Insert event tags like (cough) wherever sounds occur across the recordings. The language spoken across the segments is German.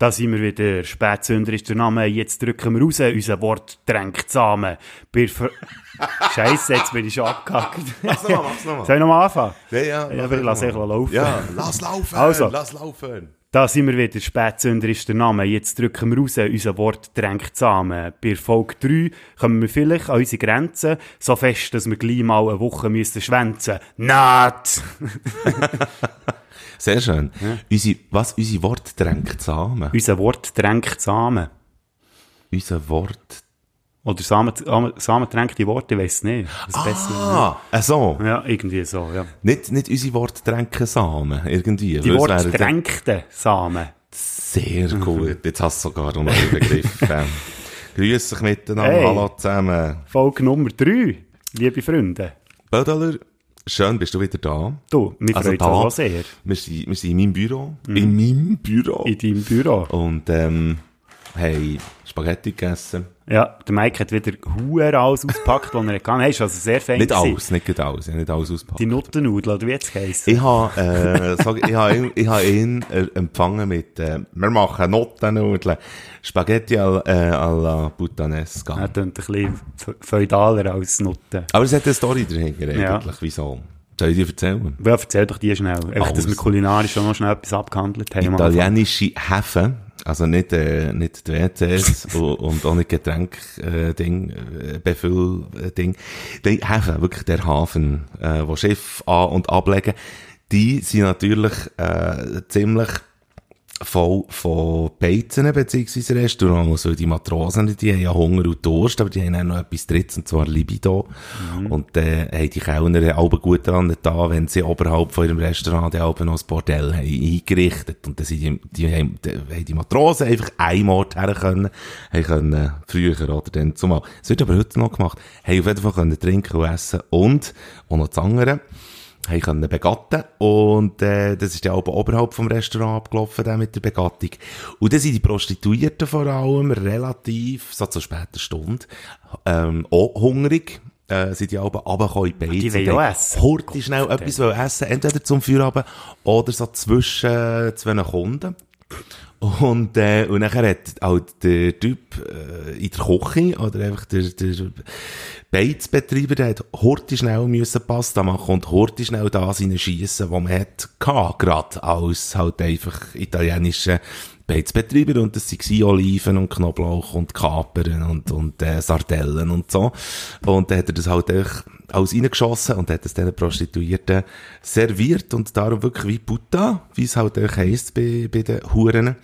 Da sind wir wieder. Spätzünder ist der Name. Jetzt drücken wir raus. Unser Wort drängt zusammen. Scheiße, jetzt bin ich schon abgehackt. Mach's nochmal, mach's nochmal. Soll ich nochmal anfangen? Ja, ja. Ja, aber ich laufen. Ja, lass laufen, Also. lass laufen. Da sind wir wieder. Spätzünder ist der Name. Jetzt drücken wir raus. Unser Wort drängt zusammen. Bei (laughs) Folge 3 kommen wir vielleicht an unsere Grenzen. So fest, dass wir gleich mal eine Woche müssen schwänzen. Not! (laughs) Sehr schön. Unsere, was, unsere Wort drängt zusammen. Unser Wort drängt zusammen. Unser Wort. Oder Samen, Samen drängt die Worte, ich weiss nicht. Was besser Ah, äh, so. Ja, irgendwie so, ja. Nicht, nicht unsere Wort dränken Samen, irgendwie. Die Weil es Wort wäre dann- drängten Samen. Sehr gut. Jetzt hast du sogar noch einen Begriff. (laughs) ähm, Grüß dich miteinander. Hey. Hallo zusammen. Folge Nummer 3, liebe Freunde. Bödeler, schön bist du wieder da. Du, mich Also freut da. sehr. Wir sind, wir sind in meinem Büro. In meinem Büro. In deinem Büro. Und, ähm, haben Spaghetti gegessen. Ja, der Mike hat wieder Huer alles ausgepackt, was er kann. Hey, ist also sehr fein Nicht gewesen. alles, nicht gerade alles. Ich habe nicht alles ausgepackt. Die Nuttennudel, oder wie jetzt heissen? Ich habe, äh, (laughs) sag, ich habe ihn, ich habe ihn äh, empfangen mit, äh, wir machen Nottennudeln, Spaghetti al, äh, alla puttanesca. Er klingt ein bisschen fe- feudaler als Nutten. Aber es hat eine Story dahinter Ja. eigentlich, wieso? Soll ich dir erzählen? Ja, erzähl doch die schnell. Einfach, dass wir kulinarisch schon noch schnell etwas abgehandelt haben. Italienische Häfen, also nicht, äh, nicht die WCs (laughs) und, und auch nicht Getränk, äh, Ding, äh, Befüll, äh, Ding. Die Häfen, wirklich der Hafen, äh, wo Schiff an- und ablegen, die sind natürlich, äh, ziemlich voll von Beizen beziehungsweise Restaurants, weil die Matrosen, die haben ja Hunger und Durst, aber die haben auch noch etwas Drittes, und zwar Libido. Und äh, haben die Kellner auch gut daran da, wenn sie oberhalb von ihrem Restaurant dann auch noch ein Bordell haben eingerichtet. Und dann sind die, die, haben, die, haben die Matrosen einfach einen Ort her können, haben können, früher oder dann zumal. Es wird aber heute noch gemacht, haben auf jeden Fall können trinken und essen und, und noch das andere haben können begatten und äh, das ist ja auch oberhalb vom Restaurant abgelaufen, der mit der Begattung. Und dann sind die Prostituierten vor allem relativ, so zur später Stunde, ähm, auch hungrig. Äh, sind die aber runtergekommen in die die wollen Die auch haben essen. Hurtig schnell etwas wollen essen, entweder zum Feierabend oder so zwischen zwei Kunden. Und, äh, und nachher hat halt der Typ äh, in der Küche oder einfach der, der Beizbetreiber, der hat Horti schnell müssen Pasta machen und Horti schnell das schiessen, was man hat gehabt, gerade als halt einfach italienische Beizbetreiber und das waren Oliven und Knoblauch und Kapern und, und äh, Sardellen und so. Und dann hat er das halt einfach alles reingeschossen und hat es den Prostituierten serviert und darum wirklich wie Putta, wie es halt auch heisst bei, bei den Huren.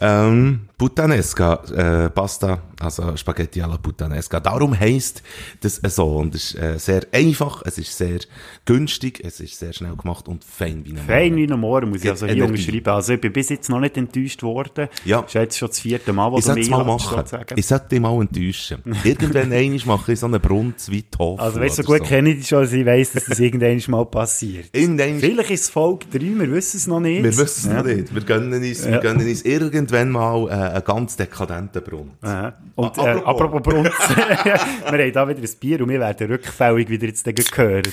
Ähm, Puttanesca, äh, Pasta, also Spaghetti alla Puttanesca. Darum heisst das so. Und es ist äh, sehr einfach, es ist sehr günstig, es ist sehr schnell gemacht und fein wie ein Fein wie ein Mohren, muss ich also hier Energie. unterschreiben. Also ich bin bis jetzt noch nicht enttäuscht worden. Ja. Das ist jetzt schon das vierte Mal, wo Ich du es mal machen. Ich sollte dich mal enttäuschen. (laughs) Irgendwann einmal mache ich so einen Brunz wie Tofu. Also weißt du, so gut kenne ich dich schon, dass ich weiss, dass das irgendwann mal passiert. Irgendwann Vielleicht ist es Folge 3, wir wissen es noch nicht. Wir wissen es Ja. noch nicht. Wir gönnen uns, Ja. wir gönnen uns irgendwann mal äh, einen ganz dekadenten Brunz. Ja. Und Ah, äh, apropos. apropos Brunz, (laughs) (laughs) wir haben da wieder ein Bier und wir werden rückfällig wieder jetzt gehört.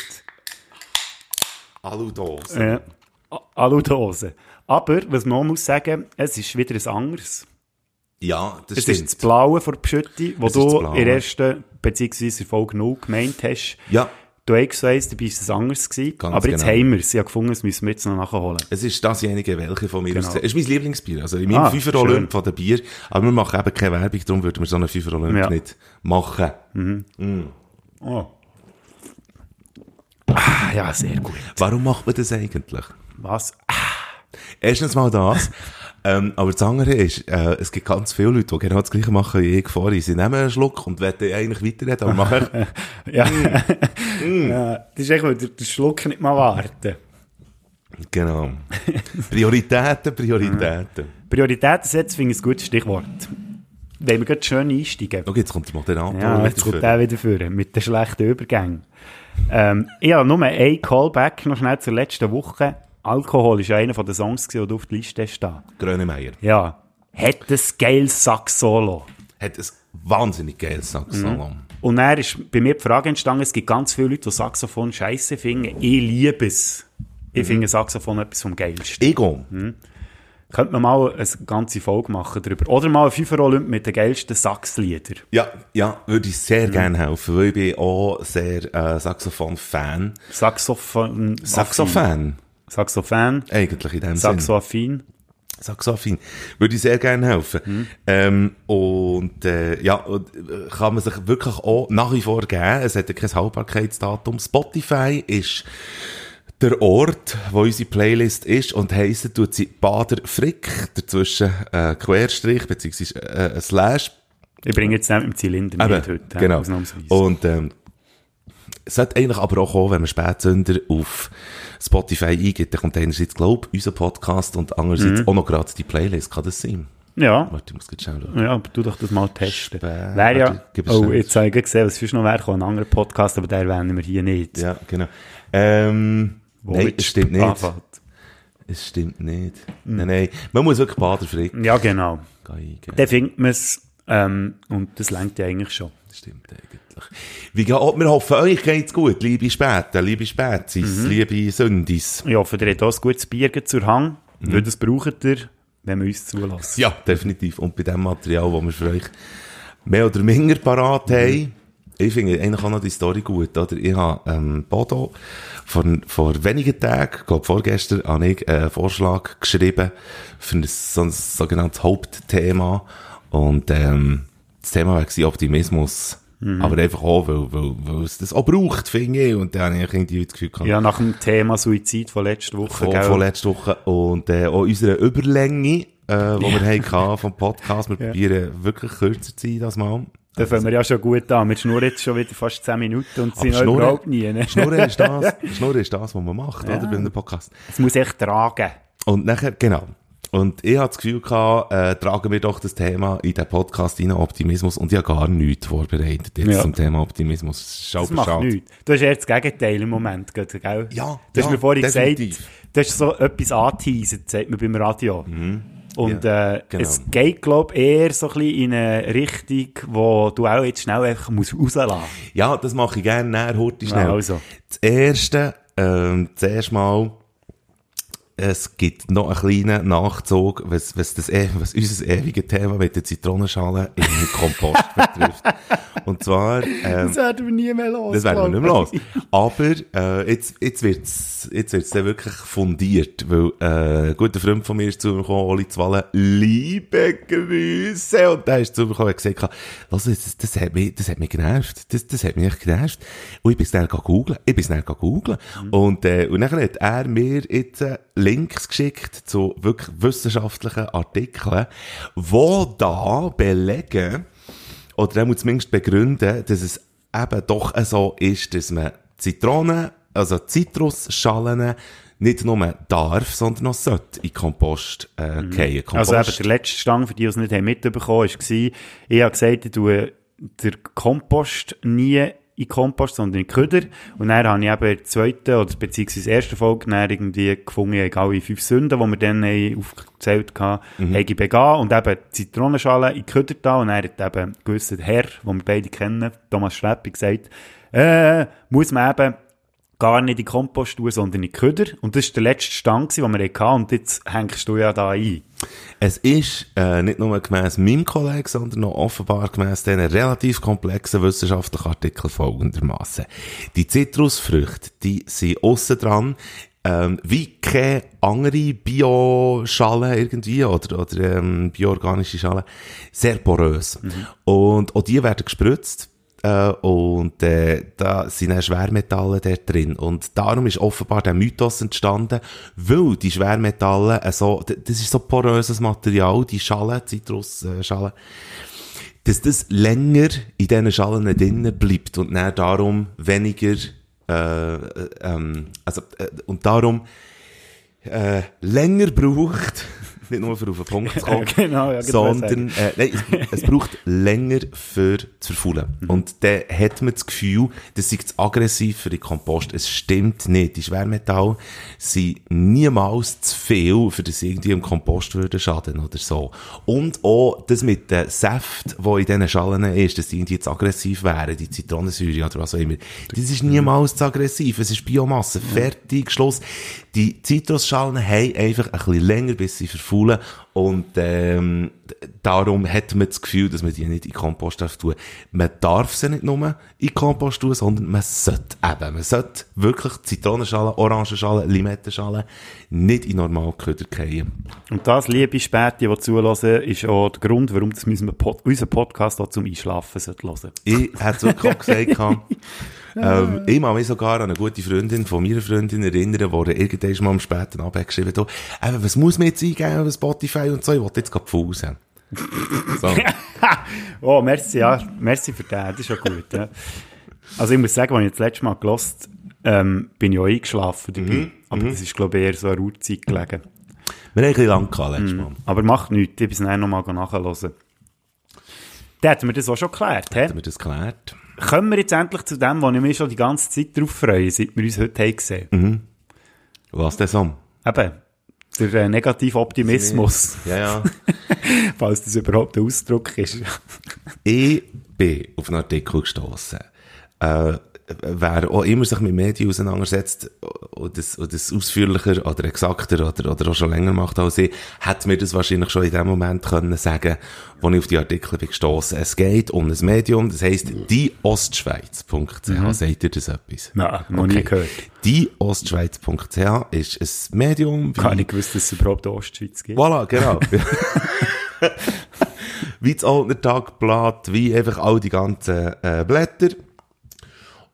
Aludose. Ja. Aludose. Aber, was man auch muss sagen, es ist wieder ein anderes. Ja, das Es stimmt. ist das Blaue von Pschütti, wo du in der ersten, beziehungsweise Folge 0 gemeint hast. Ja, Du hast gesagt, dabei war es anderes. Gewesen. Ganz Aber jetzt genau. haben wir es. Ich habe gefunden, das müssen wir jetzt noch nachholen. es ist dasjenige, welche von mir Genau. aus. Es ist mein Lieblingsbier. Also in meinem Ah, Fünfer. Olymp von den Bier. Aber wir machen eben keine Werbung, darum würden wir so einen Fünfer Olymp Ja. nicht machen. Oh. Ah, ja, sehr gut. Warum macht man das eigentlich? Was? Erstens mal das. (laughs) ähm, aber das andere ist, äh, es gibt ganz viele Leute, die genau das Gleiche machen wie ich vorhin. Sie nehmen einen Schluck und wollen eigentlich weiterreden, aber machen (laughs) Ja. ja. Das ist echt, weil der, Schluck nicht mal warten. Genau. Prioritäten, Prioritäten. (laughs) Prioritäten setzen finde ich ein gutes Stichwort. Wenn wir gerade schön einsteigen. Okay, jetzt kommt der Moderator. Ja, jetzt kommt der wieder vor, mit den schlechten Übergängen. Ähm, ich habe nur ein Callback noch schnell zur letzten Woche. Alkohol ist einer von den Songs, die du auf der Liste hast. da. Grönemeyer Ja. Hat ein geiles Sax-Solo. hat ein wahnsinnig geiles Saxophon. Mhm. Und dann ist bei mir die Frage entstanden, es gibt ganz viele Leute, die Saxophon scheiße finden. Ich liebe es. Ich finde Saxophon etwas vom Geilsten. Ego. Könnte man mal eine ganze Folge machen darüber. Oder mal ein FIFA-Olymp mit den geilsten Saxlieder. Ja, ja, würde ich sehr gerne helfen, weil ich bin auch sehr äh, Saxophon-Fan. Saxophon. Saxophon? Saxophon. Eigentlich in dem Sinne. Saxoaffin. Saxophon. Würde ich sehr gerne helfen. Ähm, und äh, ja, äh, kann man sich wirklich auch nach wie vor geben. Es hat ja kein Haltbarkeitsdatum. Spotify ist der Ort, wo unsere Playlist ist und heisst, tut sie Bader Frick, dazwischen äh, Querstrich, beziehungsweise äh, ein Slash. Ich bringe jetzt nicht im Zylinder Eben, mit heute. genau. Ausnahmsweise. Und ähm, sollte eigentlich aber auch kommen, wenn man Spätsünder auf Spotify eingibt, dann kommt einerseits, glaube ich, unser Podcast und andererseits Mhm. auch noch gerade die Playlist. Kann das sein? ja. Warte, ich muss schauen. Ja, aber du doch das mal testen. Spät- Wäre ja, oh, jetzt habe ich gesehen, was ist noch wäre, ein anderer Podcast, aber der erwähnen wir hier nicht. Ja, genau. Ähm, Wo nein, es stimmt nicht. anfängt. Es stimmt nicht. Mhm. Nein, nein. Man muss wirklich Bader Frick Ja, genau. eingeben. Dann findet man es, ähm, und das lenkt ja eigentlich schon. Das stimmt eigentlich. Wie geht, wir hoffen, euch geht's gut, liebe Späten, liebe Spätzis, Mhm. liebe Sündis. Ich hoffe, ihr habt auch ein gutes Bier zur Hang, Mhm. weil das braucht ihr, wenn wir uns zulassen. Ja, definitiv. Und bei dem Material, das wir für euch mehr oder minder parat haben, ich finde eigentlich auch noch die Story gut, oder? Ich habe, ähm, Bodo vor, vor wenigen Tagen, glaube vorgestern, habe ich einen Vorschlag geschrieben für ein, so ein sogenanntes Hauptthema. Und, ähm, das Thema war Optimismus. Aber einfach auch, weil, weil, weil es das auch braucht, finde ich. Und dann habe ich irgendwie das Gefühl gehabt, Ja, nach dem Thema Suizid von letzter Woche, von, von letzter Woche und äh, auch unsere Überlänge, äh, die wir hatten vom Podcast. Wir probieren wirklich kürzer zu sein, das Mal. Da fangen wir ja schon gut an. Wir schnurren jetzt schon wieder fast 10 Minuten und sind Schnurren- überhaupt nie. Ne? Schnurren ist das, (laughs) Schnurren ist das, was man macht, oder, bei einem Podcast. Es muss echt tragen. Und nachher, genau. Und ich hatte das Gefühl gehabt, äh, tragen wir doch das Thema in den Podcast rein, Optimismus, und ich habe gar nichts vorbereitet jetzt Ja. zum Thema Optimismus. Das ist Das macht schade. nichts. Du hast eher das Gegenteil im Moment, gell? Ja, Du hast ja, mir vorhin definitiv. gesagt, du hast so etwas angeteasert, sagt man beim Radio. Und Mhm. Ja, äh, genau. es geht, glaube ich, eher so ein bisschen in eine Richtung, wo du auch jetzt schnell einfach musst rauslassen musst. Ja, das mache ich gerne näher, heute schnell. Ja, also. Das erste, ähm, zuerst mal, es gibt noch einen kleinen Nachzug, was, was, das, eh- was unser ewiges Thema mit der Zitronenschale im Kompost (laughs) betrifft. Und zwar, ähm, werden wir nie mehr los. das werden wir nicht mehr los. Aber äh, jetzt, jetzt wird's jetzt wird's dann wirklich fundiert, weil äh, ein guter Freund von mir ist zu mir gekommen, Oli Zwalle, liebe Grüße, und der ist zu mir gekommen und hat gesagt, was, das, das, hat mich, das hat mich genervt, das, das hat mich echt genervt. Und ich bin schnell googeln, ich bin schnell googeln. Und, äh, und dann hat er mir jetzt äh, Links geschickt zu wirklich wissenschaftlichen Artikeln, wo da belegen, oder er muss zumindest begründen, dass es eben doch so ist, dass man Zitronen, also Zitrusschalen nicht nur darf, sondern auch sollte in Kompost äh, gehen. Also eben, der letzte Stang, für die, die es nicht haben mitbekommen haben, war, ich habe gesagt, ich tue den Kompost nie in Kompost, sondern in Köder. Und dann habe ich eben in der zweiten, oder beziehungsweise ersten Folge dann irgendwie gefunden, egal wie fünf Sünden, die wir dann haben aufgezählt haben, Mhm. habe ich begangen und eben Zitronenschalen in Köder da. Und er hat eben ein gewisser Herr, den wir beide kennen, Thomas Schleppi, gesagt, äh, muss man eben gar nicht in Kompost tun, sondern in Köder. Und das war der letzte Stand, den wir hatten. Und jetzt hängst du ja da ein. Es ist äh, nicht nur gemäss meinem Kollegen, sondern auch offenbar gemäss diesen relativ komplexen wissenschaftlichen Artikel folgendermaßen. Die Zitrusfrüchte, die sind aussen dran, ähm, wie keine andere Bioschale irgendwie oder, oder ähm, bioorganische Schale, sehr porös. Und auch die werden gespritzt. Äh, und äh, da sind auch Schwermetalle dort drin. Und darum ist offenbar der Mythos entstanden, weil die Schwermetalle, äh, so, das ist so poröses Material, die Schalen, Zitrusschalen, dass das länger in diesen Schalen drinnen bleibt und dann darum weniger, äh, äh, ähm, also, äh, und darum äh, länger braucht, nicht nur für auf den Punkt zu (laughs) kommen, Genau, ja, sondern äh, nein, es, es braucht länger für zu verfaulen. Mhm. Und dann hat man das Gefühl, das ist aggressiv für den Kompost. Es stimmt nicht. Die Schwermetalle sind niemals zu viel, für das irgendwie im Kompost würde schaden oder so. Und auch das mit den Säften, die in diesen Schalen ist, dass die irgendwie zu aggressiv wären, die Zitronensäure oder was auch immer. Das ist niemals zu aggressiv. Es ist Biomasse. Fertig, Schluss. Die Zitrusschalen haben einfach ein bisschen länger, bis sie verfaulen. Und ähm, darum hat man das Gefühl, dass man die nicht in Kompost darf tun. Man darf sie nicht nur in Kompost tun, sondern man sollte eben, man sollte wirklich Zitronenschalen, Orangenschalen, Limettenschalen nicht in Normalköder fallen. Und das, liebe Späti, die zulassen, ist auch der Grund, warum das müssen wir Pod unseren Podcast auch zum Einschlafen hören Ich hätte es wirklich auch gesagt, (laughs) ähm, ich kann mich sogar an eine gute Freundin von meiner Freundin erinnern, die irgendwann mal am späten Abend geschrieben hat, eben, was muss man jetzt eingeben auf Spotify und so, ich wollte jetzt gerade Pause. So. (laughs) oh, merci, ja, merci für den, das ist ja gut. Ja. Also ich muss sagen, als ich das letzte Mal gelost ähm, bin ich auch eingeschlafen dabei. Mhm. Aber mhm. das ist, glaube ich, eher so eine Ruhezeit gelegen. Wir haben ein bisschen lang gehabt, letztes mhm. Mal. Aber macht nichts, ich bin es nochmal nachhören. Da hätten wir das auch schon geklärt, hä? Hätten wir das geklärt. Kommen wir jetzt endlich zu dem, wo ich mich schon die ganze Zeit darauf freue, seit wir uns heute haben gesehen mhm. Was denn so? Eben, der äh, negative Optimismus. Ja, ja. (laughs) Falls das überhaupt ein Ausdruck ist. ich bin auf einen Artikel gestoßen. Äh, wer auch immer sich mit Medien auseinandersetzt und das, und das ausführlicher oder exakter oder, oder auch schon länger macht als ich, hat mir das wahrscheinlich schon in dem Moment können sagen, wo ich auf die Artikel bin gestossen. Es geht um ein Medium, das heisst dieostschweiz.ch. Mhm. Seht ihr das etwas? Nein, noch okay. nie gehört. Dieostschweiz.ch ist ein Medium. Kann ich gewusst, dass es überhaupt Ostschweiz gibt. Voilà, genau. (laughs) wie das Altner Tagblatt, wie einfach all die ganzen äh, Blätter.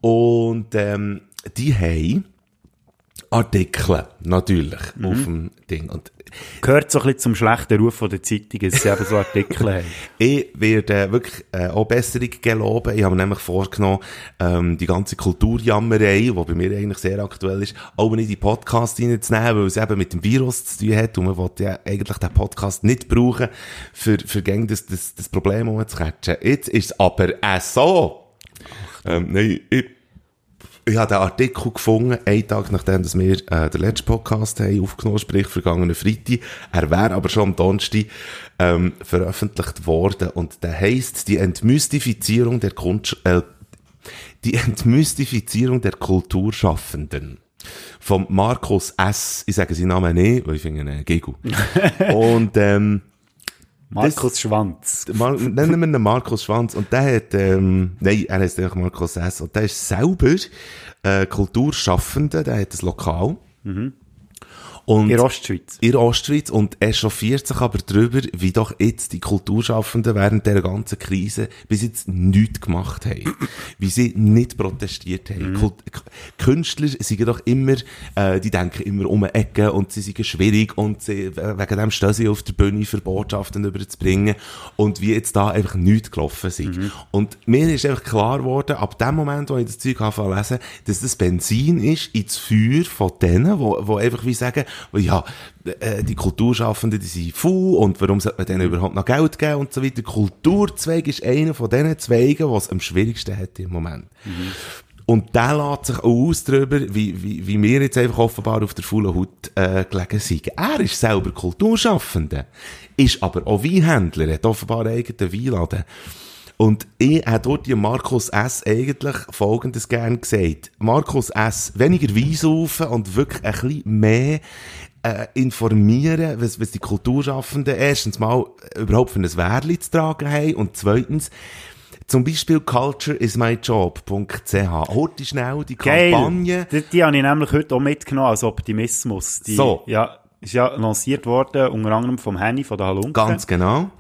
Und ähm, die haben Artikel, natürlich, mhm. auf dem Ding. Und Gehört so ein bisschen zum schlechten Ruf der Zeitung, dass sie eben so Artikel haben. (laughs) Ich werde wirklich äh, auch Besserung geloben. Ich habe mir nämlich vorgenommen, ähm, die ganze Kulturjammerei, die bei mir eigentlich sehr aktuell ist, auch nicht in die Podcast reinzunehmen, weil es eben mit dem Virus zu tun hat und man will ja eigentlich den Podcast nicht brauchen, für, für das, das, das Problem umzucatchen. Jetzt ist es aber auch so. Ähm, nein, ich, ich habe den Artikel gefunden, einen Tag nachdem dass wir äh, den letzten Podcast haben aufgenommen, sprich vergangenen Freitag. Er wäre aber schon am Donnerstag ähm, veröffentlicht worden und der heisst die Entmystifizierung der Kunst, äh, die Entmystifizierung der Kulturschaffenden. Vom Markus S. Ich sage seinen Namen nicht, weil ich finde ihn äh, Gegu. (laughs) und ähm, Markus das, Schwanz. Mar (laughs) nennen wir ihn Markus Schwanz. Und der hat, ähm, nein, er heißt eigentlich Markus S. Und der ist selber äh, Kulturschaffender, der hat ein Lokal. Mhm. Und in Ostschweiz. In Ostschweiz. Und er chauffiert sich aber darüber, wie doch jetzt die Kulturschaffenden während der ganzen Krise bis jetzt nichts gemacht haben. (clears throat) wie sie nicht protestiert haben. Mhm. Künstler sind doch immer, äh, die denken immer um eine Ecke und sie sind schwierig und sie, wegen dem stehen sie auf der Bühne für Botschaften überzubringen. Und wie jetzt da einfach nichts gelaufen sind. Mhm. Und mir ist einfach klar geworden, ab dem Moment, wo ich das Zeug anfange lesen, dass das Benzin ist ins Feuer von denen, wo, wo einfach wie sagen, ja, äh, die Kulturschaffenden, die sind faul und warum sollte man denen überhaupt noch Geld geben und so weiter. Kulturzweig ist einer von diesen Zweigen, was am schwierigsten hat im Moment. Mhm. Und der lässt sich auch aus darüber, wie, wie, wie wir jetzt einfach offenbar auf der faulen Haut äh, gelegen sind. Er ist selber Kulturschaffender, ist aber auch Weinhändler, hat offenbar einen eigenen Weinladen. Und ich habe dort die Markus S. eigentlich Folgendes gern gesagt. Markus S. weniger Wein und wirklich ein bisschen mehr äh, informieren, was, was die Kulturschaffenden erstens mal überhaupt für ein Wehrli zu tragen haben und zweitens zum Beispiel cultureismyjob.ch. Heute schnell die Kampagne. Die, die habe ich nämlich heute auch mitgenommen als Optimismus. Die, so. Ja, ist ja lanciert worden, unter anderem vom Henny von der Halunke. Ganz genau.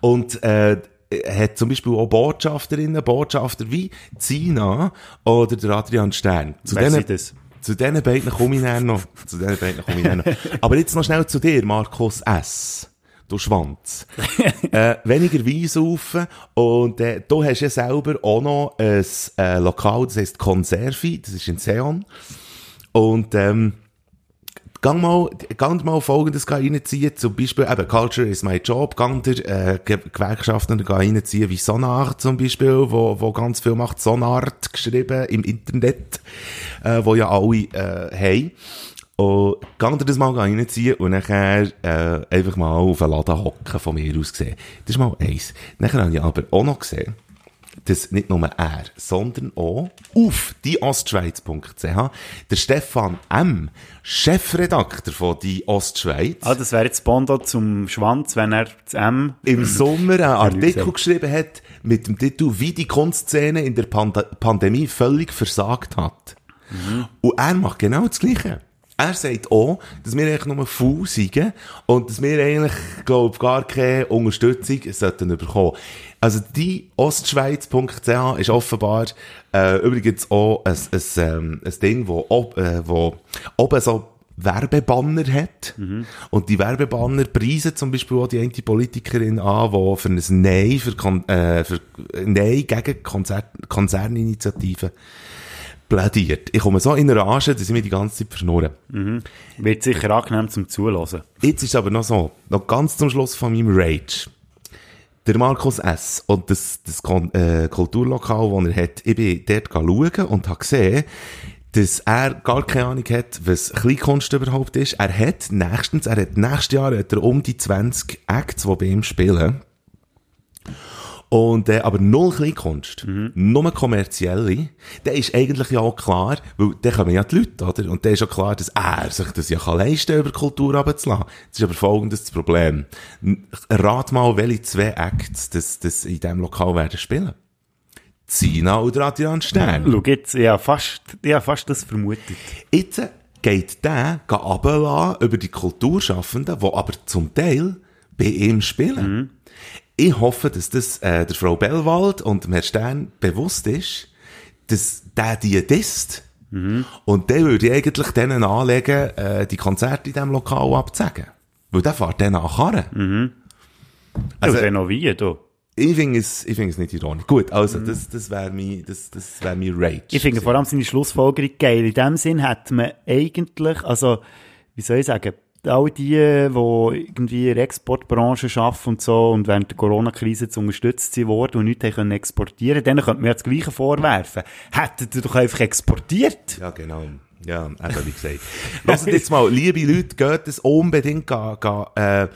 Und äh, hat zum Beispiel auch Botschafterinnen, Botschafter wie Zina oder der Adrian Stern. Zu Wer denen, das? Zu diesen beiden komme ich dann noch. Zu diesen beiden komme ich dann noch. (laughs) Aber jetzt noch schnell zu dir, Markus S. Du Schwanz. (laughs) äh, weniger Wein saufen. Und äh, du hast ja selber auch noch ein äh, Lokal, das heisst Conservi, das ist in Seon. Und ähm, Gang mal, gang mal Folgendes reinziehen, zum Beispiel, eben, Culture is my job, gang der, äh, Gewerkschaften reinziehen, wie Sonar zum Beispiel, wo, wo ganz viel macht, Sonart geschrieben im Internet, äh, wo ja alle, äh, haben. Und gang das mal reinziehen und nachher, äh, einfach mal auf einen Laden hocken, von mir aus gesehen. Das ist mal eins. Nachher habe ich aber auch noch gesehen, dass nicht nur er, sondern auch auf dieostschweiz.ch der Stefan M., Chefredakteur von Die Ostschweiz, Ah, das wäre jetzt Bondo zum Schwanz, wenn er das M... im Sommer einen Artikel geschrieben hat mit dem Titel «Wie die Kunstszene in der Pand Pandemie völlig versagt hat». Und er macht genau das Gleiche. Er sagt auch, dass wir eigentlich nur faul sind und dass wir eigentlich, glaub, gar keine Unterstützung sollten bekommen. Also die ostschweiz.ch ist offenbar äh, übrigens auch ein, ein, ähm, ein Ding, wo, ob, äh, wo oben so Werbebanner hat. Und die Werbebanner preisen zum Beispiel auch die eine Politikerin an, die für ein Nein, für, Kon äh, für Nein gegen Konzert Konzerninitiativen plädiert. Ich komme so in Rage, dass ich mich die ganze Zeit verschnurre. Wird sicher angenehm zum Zuhören. Jetzt ist aber noch so, noch ganz zum Schluss von meinem Rage. Der Markus S. und das, das Kon äh, Kulturlokal, das er hat, ich bin dort schauen und habe gesehen, dass er gar keine Ahnung hat, was Kleinkunst überhaupt ist. Er hat nächstens, er hat nächstes Jahr hat er um die 20 Acts, die bei ihm spielen. Und, äh, aber null Kleinkunst. Nur kommerzielle. Dann ist eigentlich ja auch klar, weil dann kommen ja die Leute, oder? Und dann ist ja klar, dass er sich das ja kann leisten über Kultur runterzulassen. Das ist aber folgendes das Problem. Rat mal, welche zwei Acts das, das in diesem Lokal werden spielen. Zina oder Adrian Stern. Schau jetzt, ich habe fast, ich habe fast das vermutet. Jetzt geht der runterlassen über die Kulturschaffenden, die aber zum Teil bei ihm spielen. Ich hoffe, dass das äh, der Frau Bellwald und dem Herrn Stern bewusst ist, dass der die disst. Und der würde ich eigentlich denen anlegen, äh, die Konzerte in diesem Lokal abzusagen. Weil der fährt dann nach Karren. Also, Also- renovieren, du. Ich finde es, ich finde es nicht ironisch. Gut, also, das, das wäre mein, das, das wäre mein Rage. Ich finde vor allem seine Schlussfolgerung geil. In dem Sinn hat man eigentlich, also, wie soll ich sagen, all die, die irgendwie in der Exportbranche arbeiten und so und während der Corona-Krise zu unterstützt sind worden und nichts können exportieren, denen könnte man das Gleiche vorwerfen. Hättet ihr doch einfach exportiert. Ja, genau. Ja, eben wie gesagt. (laughs) Lasst jetzt mal, liebe Leute, geht es unbedingt ga, ga, äh,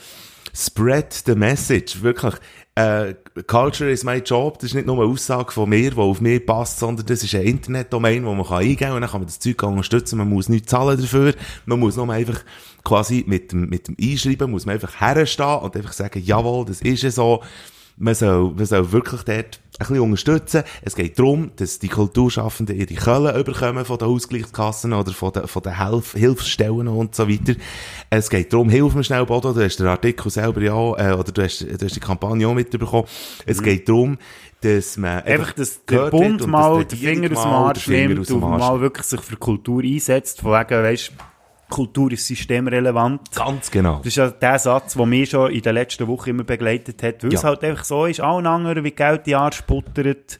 spread the message. Wirklich. Äh, Culture is my job. Das ist nicht nur eine Aussage von mir, die auf mich passt, sondern das ist ein Internetdomain, wo man kann eingeben kann und dann kann man das Zeug unterstützen. Man muss nichts zahlen dafür. Man muss nur einfach quasi mit dem, mit dem Einschreiben muss man einfach herstehen und einfach sagen, jawohl, das ist ja so. Man soll, man soll wirklich dort ein bisschen unterstützen. Es geht darum, dass die Kulturschaffenden ihre Köllen überkommen von den Ausgleichskassen oder von den, von den Hilf Hilfsstellen und so weiter. Es geht darum, hilf mir schnell, Bodo, du hast den Artikel selber ja, äh, oder du hast, du hast die Kampagne auch mitbekommen. Es geht darum, dass man Einfach, dass der Bund und mal den Finger aus dem Arsch nimmt und mal wirklich sich für Kultur einsetzt, von wegen, weisst, Kultur ist systemrelevant. Ganz genau. Das ist ja der Satz, der mich schon in der letzten Woche immer begleitet hat, weil es Ja. halt einfach so ist, allen anderen wie Geld die Arsch sputtert,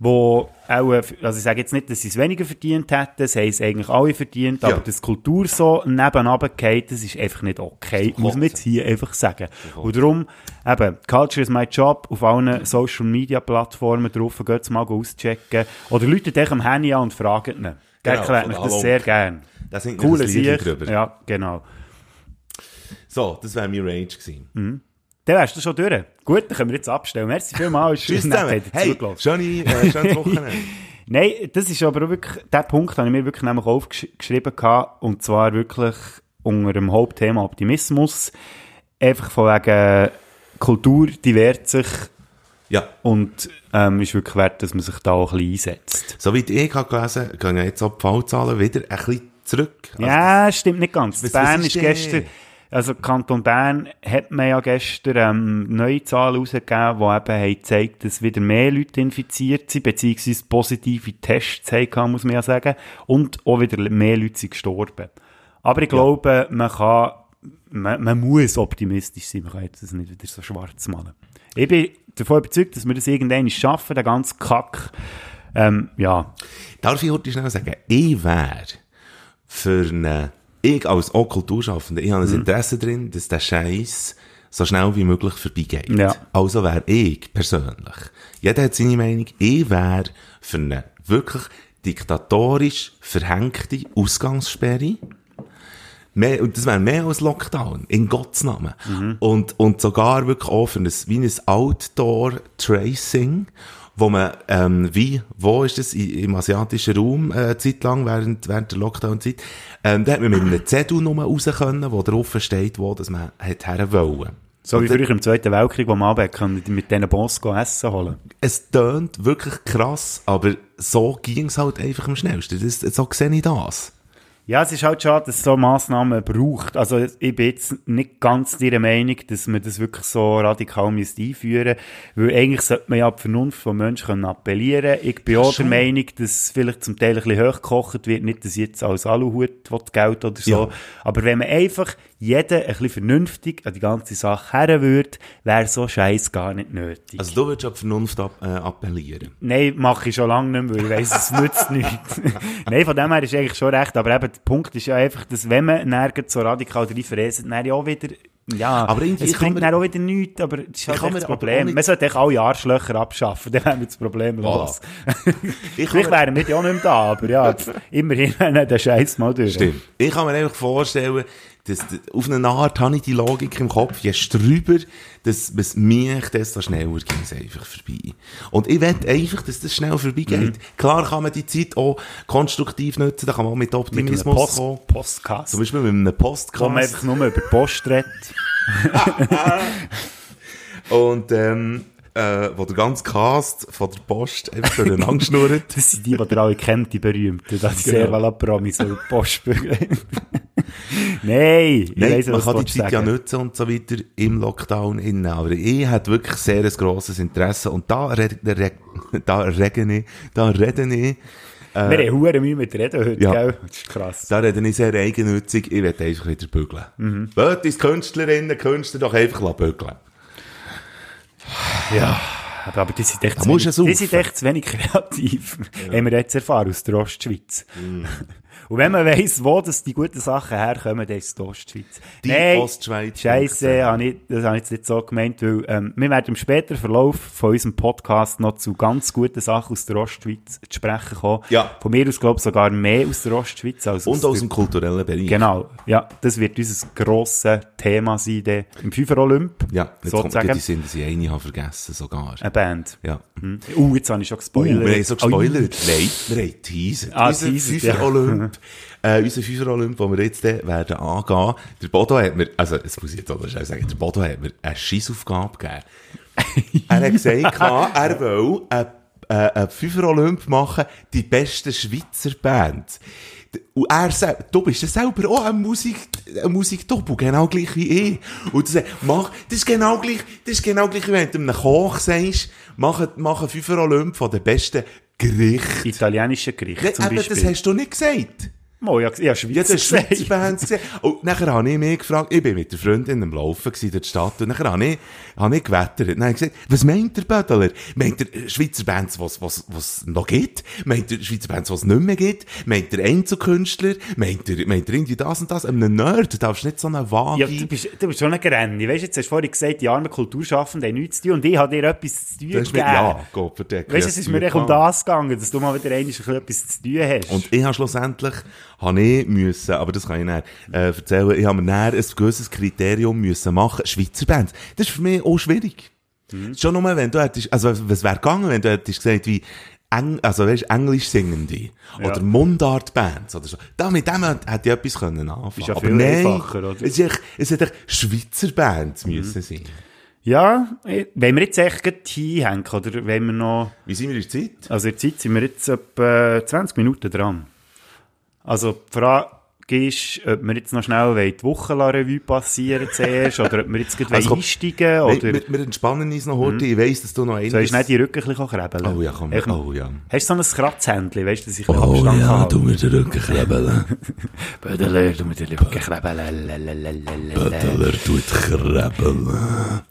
wo auch, also ich sage jetzt nicht, dass sie es weniger verdient hätten, sie haben es eigentlich alle verdient, aber Ja. dass Kultur so nebenan geht, das ist einfach nicht okay, muss man jetzt hier einfach sagen. Und darum, eben, Culture is my job, auf allen Social Media Plattformen drauf, geht's mal auschecken, oder Leute dich am Handy an und fragen ihn. Genau, Genau, erklärt mich das sehr gern. Da singt Coole Sieg. drüber. Ja, genau. So, das wäre mein Rage gewesen. Dann wärst du schon durch. Gut, dann können wir jetzt abstellen. Merci vielmals. (laughs) Tschüss zusammen. Hey, schöne, äh, schönes (laughs) Wochenende. Nein, das ist aber wirklich, der Punkt habe ich mir wirklich nämlich aufgeschrieben gehabt, und zwar wirklich unter dem Hauptthema Optimismus. Einfach von wegen Kultur, die wehrt sich ja. und ähm, ist wirklich wert, dass man sich da auch ein bisschen einsetzt. Soweit ich habe gelesen, gehen ja jetzt auch die Fallzahlen wieder ein bisschen zurück. Also ja, stimmt nicht ganz. was- Bern was ist ist gestern, also Kanton Bern hat man ja gestern ähm, neue Zahlen rausgegeben, die eben haben gezeigt, dass wieder mehr Leute infiziert sind, beziehungsweise positive Tests haben, muss man ja sagen, und auch wieder mehr Leute sind gestorben. Aber ich glaube, man kann, man, man muss optimistisch sein, man kann jetzt das nicht wieder so schwarz malen. Ich bin davon überzeugt, dass wir das irgendwann schaffen, den ganzen Kack, ähm, ja, Darf ich heute schnell sagen, ich wäre für eine, ich als auch Kulturschaffender, ich habe Mhm. ein Interesse drin, dass der Scheiß so schnell wie möglich vorbeigeht. Ja. Also wäre ich persönlich, jeder hat seine Meinung, ich wäre für eine wirklich diktatorisch verhängte Ausgangssperre. Mehr, und das wäre mehr als Lockdown, in Gottes Namen. Und, und sogar wirklich auch für ein, wie ein Outdoor-Tracing, wo man, ähm, wie, wo ist das, im asiatischen Raum, äh, Zeit lang, während, während der Lockdown-Zeit, ähm, da hat man mit einem Zettel nur raus können, wo drauf steht, wo, dass man hat her wollen. So wie früher im Zweiten Weltkrieg, wo man kann mit diesen Boss essen holen. Es tönt wirklich krass, aber so ging's halt einfach am schnellsten. Das, so sehe ich das. Ja, es ist halt schade, dass es so Massnahmen braucht. Also ich bin jetzt nicht ganz ihrer Meinung, dass man das wirklich so radikal müsste einführen weil eigentlich sollte man ja die Vernunft von Menschen können appellieren Ich bin auch der Meinung, dass vielleicht zum Teil ein bisschen hochgekocht wird, nicht, dass jetzt als Aluhut Geld oder so. Ja. Aber wenn man einfach jeder ein bisschen vernünftig an die ganze Sache her würde, wäre so Scheiß gar nicht nötig. Also du würdest die Vernunft ab, äh, appellieren. Nein, mache ich schon lange nicht mehr, weil ich weiss, es (laughs) nützt nichts. (laughs) Nein, von dem her ist eigentlich schon recht. Aber eben, der Punkt ist ja einfach, dass wenn man nirgends so radikal reinfräst, dann ja auch wieder, ja, Aber irgendwie es bringt dann auch wieder nichts, aber das ist halt das Problem. nicht- Man sollte echt alle Arschlöcher abschaffen, (laughs) dann wären wir das Problem los. Ich kann Vielleicht wären wir ja auch nicht mehr da, aber ja, immerhin haben wir den Scheiß mal durch. Stimmt. Ich kann mir einfach vorstellen, dass, auf eine Art habe ich die Logik im Kopf, je drüber, dass es mich, desto schneller ging es einfach vorbei. Und ich will einfach, dass das schnell vorbeigeht. Mhm. Klar kann man die Zeit auch konstruktiv nutzen, da kann man auch mit Mit Optimismus Post kommen. Postcast, Zum Beispiel mit einem wo man einfach nur über Post redet. (laughs) Und, ähm, äh, wo der ganze Cast von der Post einfach durcheinander schnurrt. (laughs) Das sind die, die ihr alle kennt, die berühmten. Das ist Genau. sehr Promis, so Postbügel. (laughs) Nein, Nein, weiss, man kann die Zeit ja nutzen und so weiter im Lockdown innen. Aber ich hatte wirklich sehr ein grosses Interesse. Und da rede, re, (laughs) da rede ich, da rede ich, Wir haben hure Mühe mit Reden heute, Ja. gell? Das ist krass. da rede ich sehr eigennützig. Ich will einfach wieder bügeln. Mhm. Wollt uns Künstlerinnen, Künstler doch einfach bügeln. Ja. Aber, aber die sind echt, Da zu wenig, die sind echt zu wenig kreativ. Haben wir jetzt erfahren aus der Ostschweiz. Mhm. Und wenn man weiss, wo das die guten Sachen herkommen, dann ist es die Ostschweiz. Die Nein, Ostschweiz. Scheisse, habe ich, das habe ich jetzt nicht so gemeint, weil ähm, wir werden im späteren Verlauf von unserem Podcast noch zu ganz guten Sachen aus der Ostschweiz zu sprechen kommen. Ja. Von mir aus, glaube ich, sogar mehr aus der Ostschweiz als Und aus aus dem kulturellen Bereich. Genau, ja, das wird unser grosses Thema sein, dann im Fünfer Olymp. Ja, jetzt kommt sozusagen. mir die Sinn, dass ich eine habe vergessen sogar. Eine Band. Ja. Hm. Uh, jetzt habe ich schon Uh, gespoilert. wir haben so gespoilert. Nein, wir haben teasert. Ah, teasert, Fünfer ja. Olymp, äh, unser Fünfer Olymp, den wir jetzt werden angehen. Der Bodo hat mir, also, das muss ich jetzt schnell sagen, der Bodo hat mir eine Scheissaufgabe gegeben. (laughs) er hat gesagt, er will ein, äh, ein Fünfer Olymp machen, die besten Schweizer Bands. Und er sagt, du bist ja selber auch ein Musik, ein genau gleich wie ich. Und er sagt, mach, das ist genau gleich, das ist genau gleich, wie wenn du einem Koch sagst, mach, mach einen Fünfer Olymp von den besten Gerichten. Italienische zum eben, Beispiel. das hast du nicht gesagt. Oh, ja, ja, Schweizer gesagt. Bands gesehen. Und nachher habe ich mich gefragt, ich bin mit der Freundin am Laufen durch die Stadt, und nachher habe ich, habe ich gewettert. Dann habe ich gesagt, was meint der Bödeler? Meint der äh, Schweizer Bands, was, was, was noch gibt? Meint der Schweizer Bands, was nicht mehr gibt? Meint der Einzelkünstler? Meint der, meint der irgendwie das und das? Einem Nerd, du darfst nicht so eine vage... Ja, du bist, du bist schon ein Grenni. Weißt du, jetzt hast du vorhin gesagt, die armen Kulturschaffenden haben nichts zu tun und ich habe dir etwas zu tun gegeben. ja, Gott, für den Weißt du, es ist mir echt um das gegangen, dass du mal wieder etwas zu tun hast. Und ich habe schlussendlich, habe ich müssen, aber das kann ich nicht äh, erzählen, ich habe mir dann ein gewisses Kriterium müssen machen, Schweizer Bands. Das ist für mich auch schwierig. Mhm. Schon nur, wenn du hättest, also was wäre gegangen, wenn du hättest gesagt, wie, Eng, also weißt, Englisch singende Ja. oder Mundart-Bands oder so. Da, mit dem hätte ich etwas können anfangen. Ist ja aber viel nein, einfacher, oder? Es, ist es hätte Schweizer Bands Mhm. müssen sein. ja, eh, wenn wir jetzt echt hinhängen, oder wenn wir noch, Wie sind wir in der Zeit? also in der Zeit sind wir jetzt etwa 20 Minuten dran. Also, die Frage ist, ob wir jetzt noch schnell die Wochenrevue passieren (laughs) zuerst, oder ob wir jetzt gleich Also, komm, einsteigen, Wir, oder wir, wir entspannen uns noch heute. Ich weiss, dass du noch eines... soll ich nicht die Rücken ein bisschen krebeln? Oh ja, komm. Echt, Oh ja. Hast du so ein Kratzhändchen, weißt du, dass ich bisschen Abstand habe? mir den Rücken krebeln. (laughs) Bödeler, du mit den Rücken krebeln. Bödeler tut krebeln.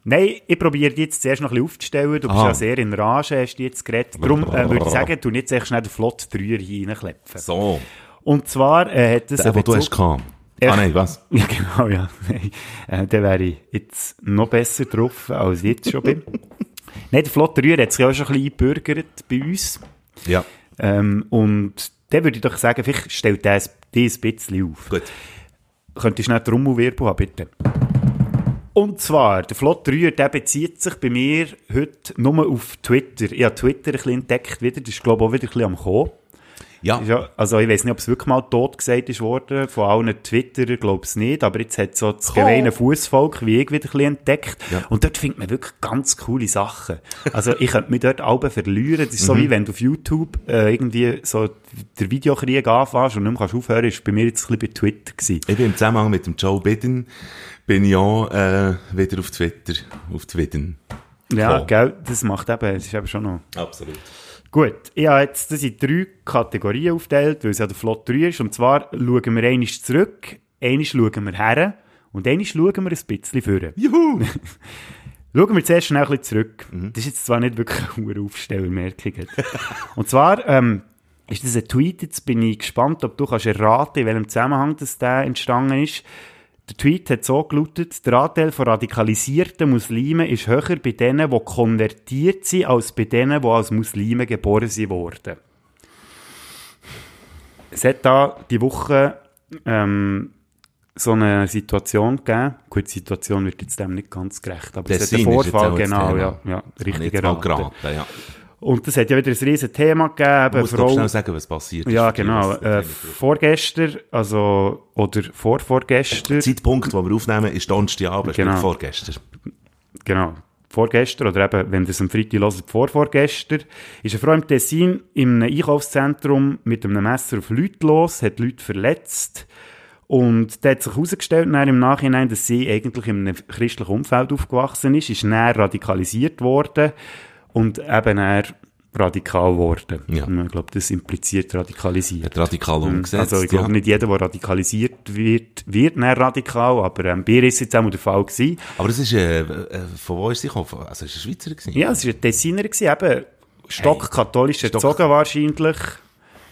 Nein, ich probiere die jetzt zuerst noch ein bisschen aufzustellen. Du bist Ah. ja sehr in Rage, hast du jetzt geredet. Darum äh, würde ich sagen, du jetzt echt schnell den Flott 3 hier reinklepfen. So. Und zwar äh, hat das Der, den du hast. Ja. Ah, nein, was? (laughs) Ja, genau, ja. Äh, dann wäre ich jetzt noch besser drauf, als ich jetzt schon bin. (laughs) Nein, der Flott 3 hat sich ja auch schon ein bisschen eingebürgert bei uns. Ja. Ähm, und dann würde ich doch sagen, vielleicht stellt das dich ein bisschen auf. Gut. Könntest du schnell die Rummelwirbel haben, bitte? Und zwar, der Flot 3, der bezieht sich bei mir heute nur auf Twitter. Ich habe Twitter ein bisschen entdeckt wieder, das ist glaube ich auch wieder ein bisschen am Kommen. Ja. Ja, also ich weiß nicht, ob es wirklich mal tot gesagt ist worden, von allen Twitterern glaube ich nicht, aber jetzt hat so das gemeine Fußvolk wie ich wieder ein entdeckt Ja. und dort findet man wirklich ganz coole Sachen. Also ich könnte mich dort alle verlieren, das ist so Mhm. wie wenn du auf YouTube äh, irgendwie so der Videokrieg anfängst und nicht mehr kannst aufhören, ist bei mir jetzt ein bisschen bei Twitter gewesen. Ich bin im Zusammenhang mit dem Joe Biden, bin ich auch, äh, wieder auf Twitter, auf Twitter. Ja, Voll. gell, das macht eben, das ist eben schon noch... Absolut. Gut, ich habe jetzt das in drei Kategorien aufgeteilt, weil es ja der Flot 3 ist. Und zwar schauen wir einmal zurück, einmal schauen wir her und einmal schauen wir ein bisschen vor. Juhu! (laughs) Schauen wir zuerst schnell ein bisschen zurück. Mhm. Das ist jetzt zwar nicht wirklich eine Aufstellermerkung. und zwar ähm, ist das ein Tweet, jetzt bin ich gespannt, ob du kannst erraten, in welchem Zusammenhang das der entstanden ist. Der Tweet hat so gelautet, der Anteil von radikalisierten Muslimen ist höher bei denen, die konvertiert sind, als bei denen, die als Muslime geboren sind worden. Es hat da die Woche ähm, so eine Situation gegeben. Gut, die Situation wird jetzt dem nicht ganz gerecht, aber es hat einen Vorfall, genau, ja, ja, richtig geraten. geraten, ja. Und das hat ja wieder ein riesen Thema gegeben, Du musst Frau, schnell sagen, was passiert ist. ja genau, äh, vorgestern, also, oder vorvorgestern, Der Zeitpunkt, wo wir aufnehmen, ist Donnerstagabend, Genau. vorgestern. genau, vorgestern, oder eben, wenn ihr es am Freitag hört, vorvorgestern, ist eine Frau im Tessin in einem Einkaufszentrum mit einem Messer auf Leute los, hat Leute verletzt und da hat sich herausgestellt im Nachhinein, dass sie eigentlich in einem christlichen Umfeld aufgewachsen ist, ist näher radikalisiert worden und eben näher radikal geworden. Ja. Und Ich glaube, das impliziert radikalisiert. Hat radikal umgesetzt. Also ich glaube ja. nicht jeder, der radikalisiert wird, wird näher radikal, aber ähm, bei ist es jetzt auch der Fall gewesen. Aber das ist, äh, äh, von wo ist sie gekommen? Also, es ist ein Schweizer gewesen? Ja, es war ein Tessiner, gewesen, eben stockkatholisch Stock- erzogen wahrscheinlich.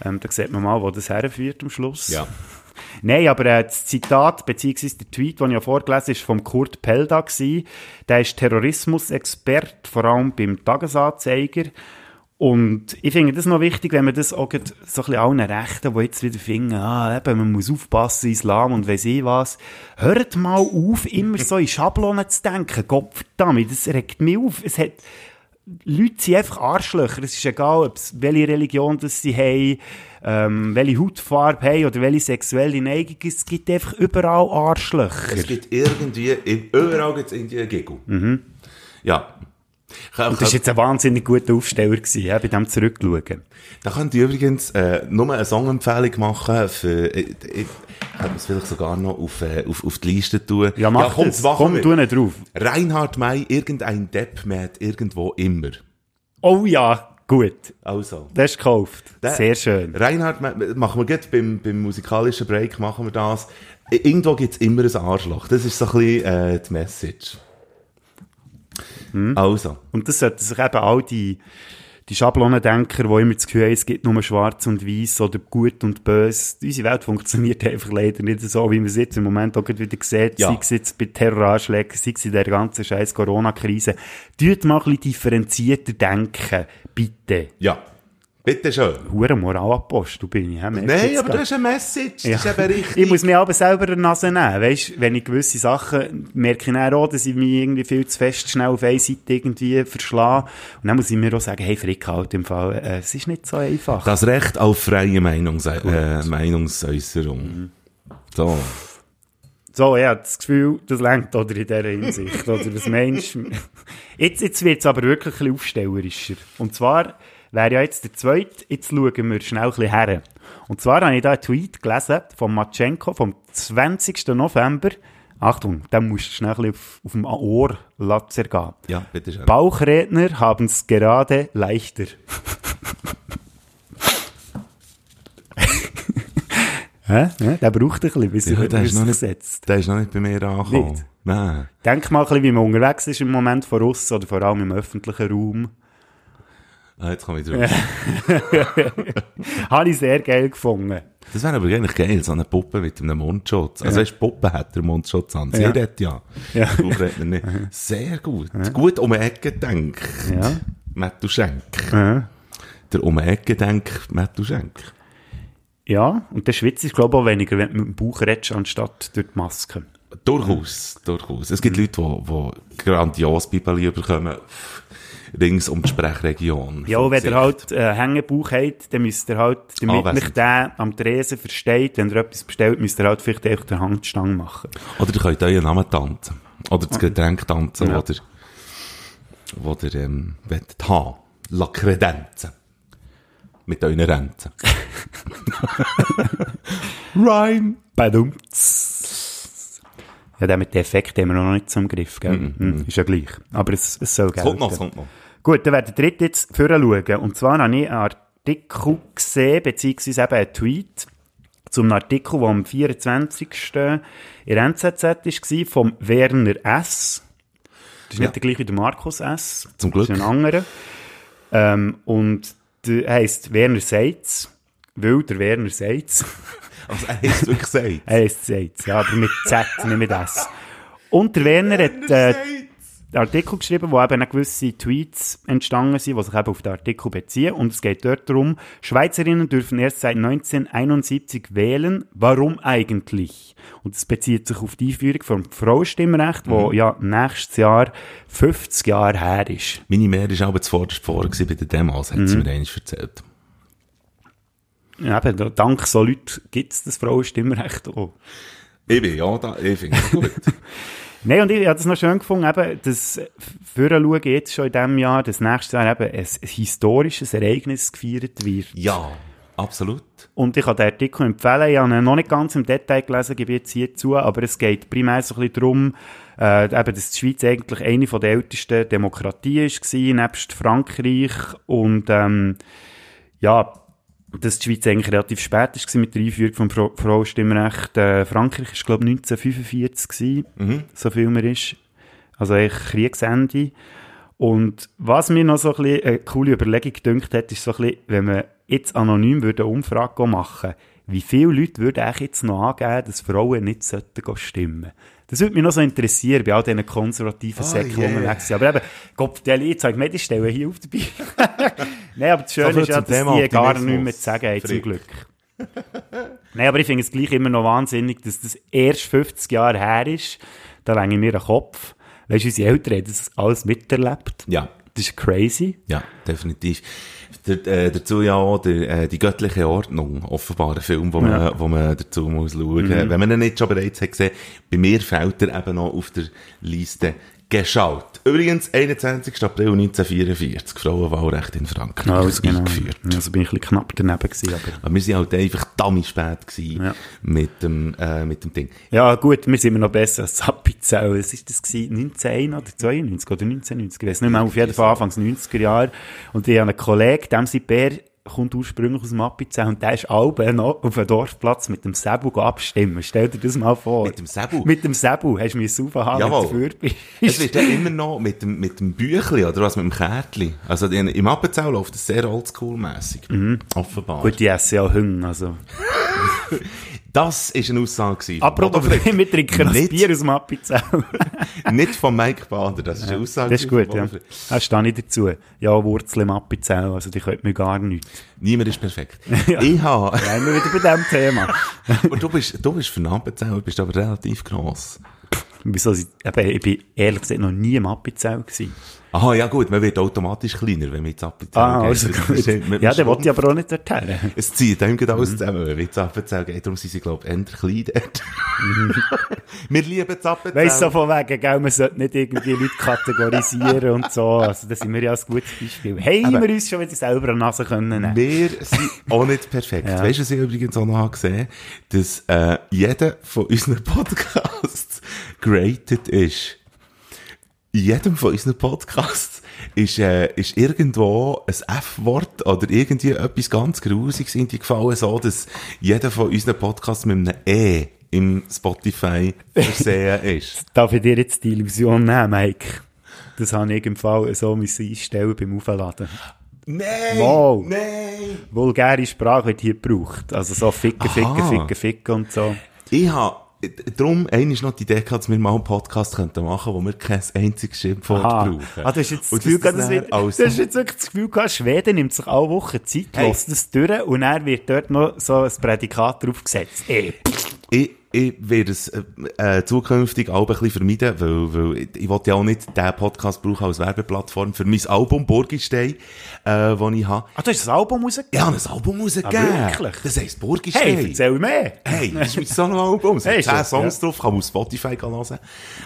Ähm, da sieht man mal, wo das herführt am Schluss. Ja. Nein, aber äh, das Zitat, beziehungsweise der Tweet, den ich ja vorgelesen habe, ist vom Kurt Pelda. Der ist Terrorismusexpert, vor allem beim Tagesanzeiger. Und ich finde das noch wichtig, wenn man das auch so ein bisschen allen Rechten, die jetzt wieder finden, ah, eben, man muss aufpassen, Islam und weiss ich was. Hört mal auf, immer so in Schablonen zu denken. Gottverdammt, das regt mich auf. Es hat, Leute sind einfach Arschlöcher. Es ist egal, ob's, welche Religion das sie haben, ähm, welche Hautfarbe haben oder welche sexuelle Neigung. Es gibt einfach überall Arschlöcher. Es gibt irgendwie, überall gibt es irgendwie einen Giggle. Ja. Kann, Und das war jetzt ein wahnsinnig guter Aufsteller gewesen, ja, bei dem Zurückschauen. Da könnte ich übrigens äh, nur eine Songempfehlung machen für, ich, ich könnte es vielleicht sogar noch auf, äh, auf, auf die Liste tun. Ja, mach komm, das. machen Komm, tu nicht drauf. Reinhard May, irgendein Depp mäht irgendwo immer. Oh ja, gut. Also. Das ist gekauft. Der- Sehr schön. Reinhard, May- machen wir jetzt beim, beim musikalischen Break, machen wir das. Irgendwo gibt es immer ein Arschloch. Das ist so ein bisschen äh, die Message. Hm? Also. Und das sollten sich eben all die, die Schablonendenker, die immer das Gefühl haben, es gibt nur schwarz und weiß oder gut und böse. Unsere Welt funktioniert (laughs) einfach leider nicht so, wie man es jetzt im Moment auch wieder sieht, Ja. sei es jetzt bei Terroranschlägen, sei es in der ganzen scheiß Corona-Krise. Tut mal ein bisschen differenzierter denken, bitte. Ja. Bitte schön. Hure Moralapostel bin ich. Nein, aber das ist eine Message. Ja. Das ist eben richtig. Ich muss mir aber selber eine Nase nehmen, weißt, wenn ich gewisse Sachen merke ich auch, dass ich mich irgendwie viel zu fest schnell auf eine Seite irgendwie verschlage. Und dann muss ich mir auch sagen, hey Frick, halt im Fall, äh, es ist nicht so einfach. Das Recht auf freie Meinungs äh, Meinungsäußerung. Mhm. So. So, ja, das Gefühl, das lenkt oder in dieser Hinsicht. oder was meinst du? Jetzt, jetzt wird es aber wirklich ein bisschen aufstellerischer. Und zwar wäre ja jetzt der zweite, jetzt schauen wir schnell ein bisschen her. Und zwar habe ich da einen Tweet gelesen von Matschenko vom 20. November. Achtung, da musst du schnell ein bisschen auf, auf dem Ohr lassen gehen. Ja, bitte schön. Bauchredner haben es gerade leichter. (laughs) Hä? Ja, der braucht ein bisschen, bis Ja, er ist noch er nicht- setzt. Der ist noch nicht bei mir angekommen. Nicht? Nein. Denk mal ein bisschen, wie man unterwegs ist im Moment von uns oder vor allem im öffentlichen Raum. Ah, jetzt komme ich (laughs) drauf. Habe ich sehr geil gefunden. Das wäre aber eigentlich geil, so eine Puppe mit einem Mundschutz. Also, weißt, die Puppe hat den Mundschutz an. Sie Ja. redet ja. Ja. Der Bauchredner nicht. Sehr gut. Gut um die Ecke denkt. Ja. Mattu Schenk. Ja. Der um die Ecke denkt Mattu Schenk. Ja, und der Schwitz ist, glaube ich, auch weniger, wenn du mit dem Bauch redest, anstatt durch die Maske. Durchaus, durchaus. Es gibt Leute, die, die grandios Bibeli bekommen, rings um die Sprechregion. Ja, wenn ihr halt äh, Hängebauch habt, dann müsst ihr halt, damit Anwesend. mich der am Tresen versteht, wenn ihr etwas bestellt, müsst ihr halt vielleicht einfach den Handstange machen. Oder ihr könnt euren Namen tanzen. Oder das Getränk tanzen, Ja. ihr, wo ihr, ähm, wollt haben. La Credenze. Mit euren Renten. (laughs) Rhyme. Badumts. Ja, der mit dem Effekt haben wir noch nicht zum Griff, gell? Mhm. Ist ja gleich. Aber es, es soll Es kommt noch, es kommt noch. Gut, dann werden wir dritt jetzt vorher schauen. Und zwar habe ich einen Artikel gesehen, beziehungsweise eben einen Tweet zum Artikel, der am 24. in der NZZ war, vom Werner S. Das ist Ja. nicht der gleiche wie der Markus S. Zum Glück. Das ist ein anderer. Ähm, und der heisst Werner Seitz, weil der Werner Seitz, (laughs) Also, er es wirklich gesagt. er heisst Seitz, ja, aber mit Z, nicht mit S. Und der Werner hat äh, Artikel geschrieben, wo eben gewisse Tweets entstanden sind, die sich eben auf den Artikel beziehen. Und es geht dort darum, Schweizerinnen dürfen erst seit 1971 wählen. Warum eigentlich? Und es bezieht sich auf die Einführung vom Frauenstimmrecht, wo ja nächstes Jahr 50 Jahre her ist. Meine Mehr war aber zuvorderst vor bei den Demos, hat Mhm. sie mir einmal erzählt. Ja, eben, da- dank so Leuten gibt es das Frauenstimmrecht auch. Ich bin ja da, ich finde es gut. (laughs) Nein, und ich habe das noch schön gefunden, eben, das Führerschauen jetzt schon in diesem Jahr, dass nächstes Jahr eben ein, ein historisches Ereignis gefeiert wird. ja, absolut. Und ich kann den Artikel empfehlen. Ich habe ihn noch nicht ganz im Detail gelesen, gebe jetzt hier zu, aber es geht primär so ein bisschen darum, äh, eben, dass die Schweiz eigentlich eine der ältesten Demokratien war, nebst Frankreich. Und ähm, ja, dass die Schweiz eigentlich relativ spät war mit der Einführung vom Frau- Frauenstimmrecht. Äh, Frankreich war, glaube ich, 1945 gewesen, so viel mir ist. Also eigentlich Kriegsende. Und was mir noch so ein bisschen eine coole Überlegung gedünkt hat, ist so ein bisschen, wenn man jetzt anonym würde eine Umfrage machen wie viele Leute würden eigentlich jetzt noch angeben, dass Frauen nicht sollten stimmen Das würde mich noch so interessieren, bei all diesen konservativen Oh, Säcken, die yeah. wir sind. Aber eben, Gott, der Lied zeigt mir, die stellen hier auf dabei. (laughs) Nein, aber das Schöne ist ja, dass Thema die gar nichts mehr zu sagen haben, zum. Glück. Nein, aber ich finde es gleich immer noch wahnsinnig, dass das erst 50 Jahre her ist. Da länge ich mir den Kopf. Weißt du, unsere Eltern haben das alles miterlebt. Ja, Das ist crazy. ja, definitiv. Der, äh, dazu ja auch der, äh, die göttliche Ordnung, offenbar ein Film, wo man, Ja. wo man dazu muss schauen. Wenn man ihn nicht schon bereits hat gesehen, bei mir fällt er eben noch auf der Liste geschaut. Übrigens, 21. April 1944, Frauenwahlrecht in Frankreich eingeführt. Also bin ich ein bisschen knapp daneben gewesen, aber... Aber wir sind halt einfach dummy spät gewesen Ja. mit, dem, äh, mit dem Ding. Ja, gut, wir sind immer noch besser als Zappizell. Was ist das gewesen? 1901 oder 92 oder 1990? Ich weiß nicht mehr, auf jeden Fall Anfangs 90er Jahre. Und ich habe einen Kollegen, dem Bär kommt ursprünglich aus dem Appenzell und der ist alle noch auf dem Dorfplatz mit dem Sebu abstimmen. Stell dir das mal vor. Mit dem Sebu? Mit dem Sebu. Hast du mich sauber haben, dafür bist. Es wird ja immer noch mit dem, mit dem Büchli, oder was, mit dem Kärtli. Also in, im Appenzell läuft das sehr oldschool-mässig. Offenbar. Gut, die essen ja Hunger, also. (laughs) Das ist eine Aussage. Apropos, wir (laughs) trinken nicht, Bier aus dem Appenzell. (laughs) Nicht von Mike Bader, das ist eine Aussage. Das ist gut, ja. Da stehe ich dazu. Ja, Wurzel im Appenzell, also die könnt mir gar nichts. Niemand ist perfekt. (laughs) Ja. Ich habe, Ja, immer wieder bei diesem Thema. aber du bist, du bist für einen Appenzell, du bist aber relativ gross. Wieso? Ich, eben, ich bin ehrlich gesagt noch nie im Appenzell gewesen. Aha, ja gut, man wird automatisch kleiner, wenn man ins Appenzell Ah, geht. also (laughs) Das gut. man- Ja, der wollte ich aber auch nicht dorthin. Es zieht einem gerade Mhm. alles zusammen, wenn man ins Appenzell geht. Darum sind sie, glaube ich, eher klein dort. (laughs) (laughs) Wir lieben Appenzell. Weißt du, so von wegen, gell, man sollte nicht irgendwie Leute kategorisieren und so. Also, da sind wir ja ein gutes Beispiel. Hey, Aber- wir uns schon wieder selber an die Nase können nehmen. Wir sind auch nicht perfekt. Ja. Weißt du, was ich übrigens auch noch habe gesehen Dass äh, jeder von unseren Podcasts geratet ist. In jedem von unseren Podcasts ist, äh, ist irgendwo ein F-Wort oder irgendwie etwas ganz Grusiges in die gefallen, so dass jeder von unseren Podcasts mit einem E im Spotify versehen (laughs) ist. Darf ich dir jetzt die Illusion nehmen, Mike? Das habe ich im Fall so einstellen beim Aufladen. Nein! Wow. Nein! Vulgäre Sprache wird hier gebraucht. Also so ficken, ficken, ficken, ficken und so. Ich habe darum einmal noch die Idee gehabt, dass wir mal einen Podcast könnten machen, wo wir kein einziges Schimpfwort brauchen. Ah, du hast jetzt das Gefühl das das wird, du als- hast jetzt wirklich das Gefühl gehabt, Schweden nimmt sich alle Wochen Zeit, Hey. lässt das durch und dann wird dort noch so ein Prädikat draufgesetzt. Ey, Ich, ich werde es äh, äh, zukünftig auch ein bisschen vermeiden, weil, weil ich, ich wollte ja auch nicht diesen Podcast brauchen als Werbeplattform für mein Album Burgistein, äh, das ich habe. Ah, du hast das Album rausgegeben? Habe ein Album rausgegeben. Ah, wirklich? Das heisst Burgistein. Hey, erzähl mehr. Hey, das ist mein Soloalbum. Es Hey, hat 10 schon, Songs drauf, kann man auf Spotify hören.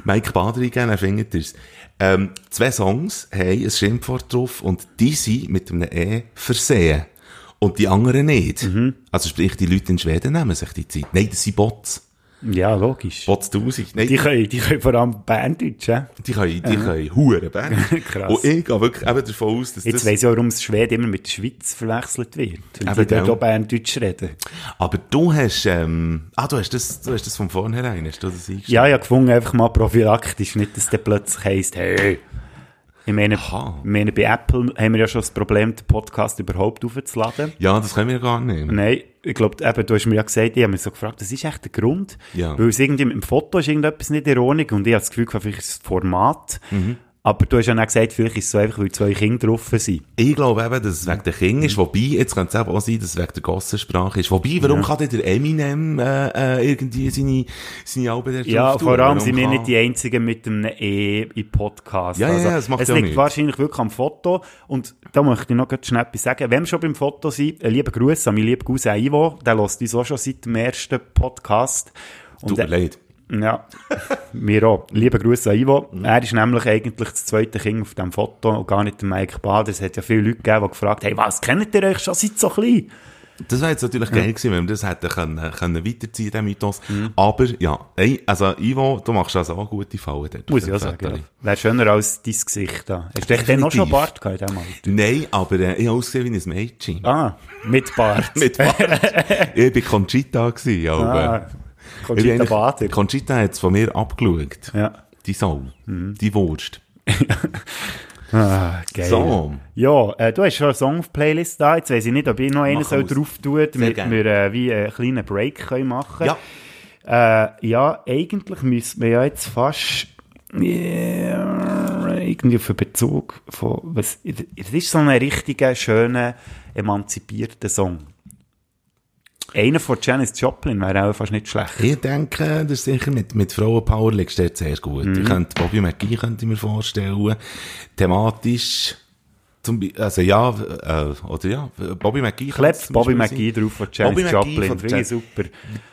Mike Bader eingeben, dann findet ihr's. Ähm, zwei Songs haben ein Schimpfwort drauf und die sind mit einem E versehen. Und die anderen nicht. Mhm. Also sprich, die Leute in Schweden nehmen sich die Zeit. Nein, das sind Bots. Ja, logisch. Bots 1000. Nein, Die können, die können vor allem Berndeutsch, hä? die können, die können Huren Band. (laughs) Krass. Und ich gehe wirklich eben davon aus, dass Jetzt das... weiss ich auch, warum Schweden immer mit der Schweiz verwechselt wird. Wenn Eben, die dort auch Berndeutsch reden. Aber du hast, ähm, ah, du hast das, du hast das von vornherein, hast du das eingestellt? Ja, habe gefunden, einfach mal prophylaktisch, nicht, dass der plötzlich heisst, hey. Ich meine, Aha. ich meine, bei Apple haben wir ja schon das Problem, den Podcast überhaupt aufzuladen. Ja, das können wir ja gar nicht. Nein, ich glaube, eben, du hast mir ja gesagt, ich habe mich so gefragt, das ist echt der Grund. Ja. Weil es irgendwie im Foto ist irgendetwas nicht Ordnung und ich habe das Gefühl, vielleicht ist das Format. Mhm. Aber du hast ja auch gesagt, vielleicht ist es so einfach, weil zwei Kinder drauf sind. Ich glaube eben, dass es wegen der Kinder ist, wobei, jetzt könnte es eben auch sein, dass es wegen der Gossensprache ist. Wobei, warum kann denn der Eminem äh, äh, irgendwie seine, seine Alben da Ja, vor allem Warum sind wir kann- nicht die Einzigen mit einem E im Podcast. Ja, ja, ja, das macht es ja liegt nichts. wahrscheinlich wirklich am Foto. Und da möchte ich noch ganz schnell etwas sagen. Wenn wir schon beim Foto sind, ein lieber Gruß an meinen lieben Cousin Ivo. Der lässt uns auch schon seit dem ersten Podcast. Und Tut mir leid. Ja, (laughs) mir auch. Lieber Gruß an Ivo. Mhm. Er ist nämlich eigentlich das zweite Kind auf dem Foto und gar nicht der Mike Bader. Es hat ja viele Leute gegeben, die gefragt haben, hey, was kennt ihr euch schon seit so klein? Das wäre jetzt natürlich geil gewesen, wenn wir das hätten können, können weiterziehen, den Mythos. Mhm. Aber, ja, ey, also, Ivo, du machst also auch gute Fallen dort. Muss ich auch sagen. Ja. Wäre schöner als dein Gesicht da. Hast du dann noch schon. Bart gehabt in dem Alter? Nein, aber äh, ich habe ausgesehen wie ein Mädchen. Ah, mit Bart. (laughs) Mit Bart. (laughs) ich war Conchita gewesen, aber. Ah, Conchita Bader. Conchita hat es von mir abgeschaut. Ja. Die Sau. Mhm. Die Wurst. (laughs) Ah, geil. So. Ja, äh, du hast schon eine Song-Playlist da. Jetzt weiss ich nicht, ob ich noch einen soll drauf tun, damit wir äh, wie einen kleinen Break können machen Ja. Äh, ja, eigentlich müssen wir ja jetzt fast ja, irgendwie auf einen Bezug von, was, es ist so ein richtiger, schöner, emanzipierter Song. Einer von Janis Joplin wäre auch fast nicht schlecht. Ich denke, das ist sicher mit, mit Frauenpower dort sehr gut. Mhm. Ich könnte, Bobby McGee könnte ich mir vorstellen. Thematisch, zum, also ja, äh, oder ja, Bobby McGee. Klebt Bobby McGee drauf von Janis Joplin. von Finde ich super.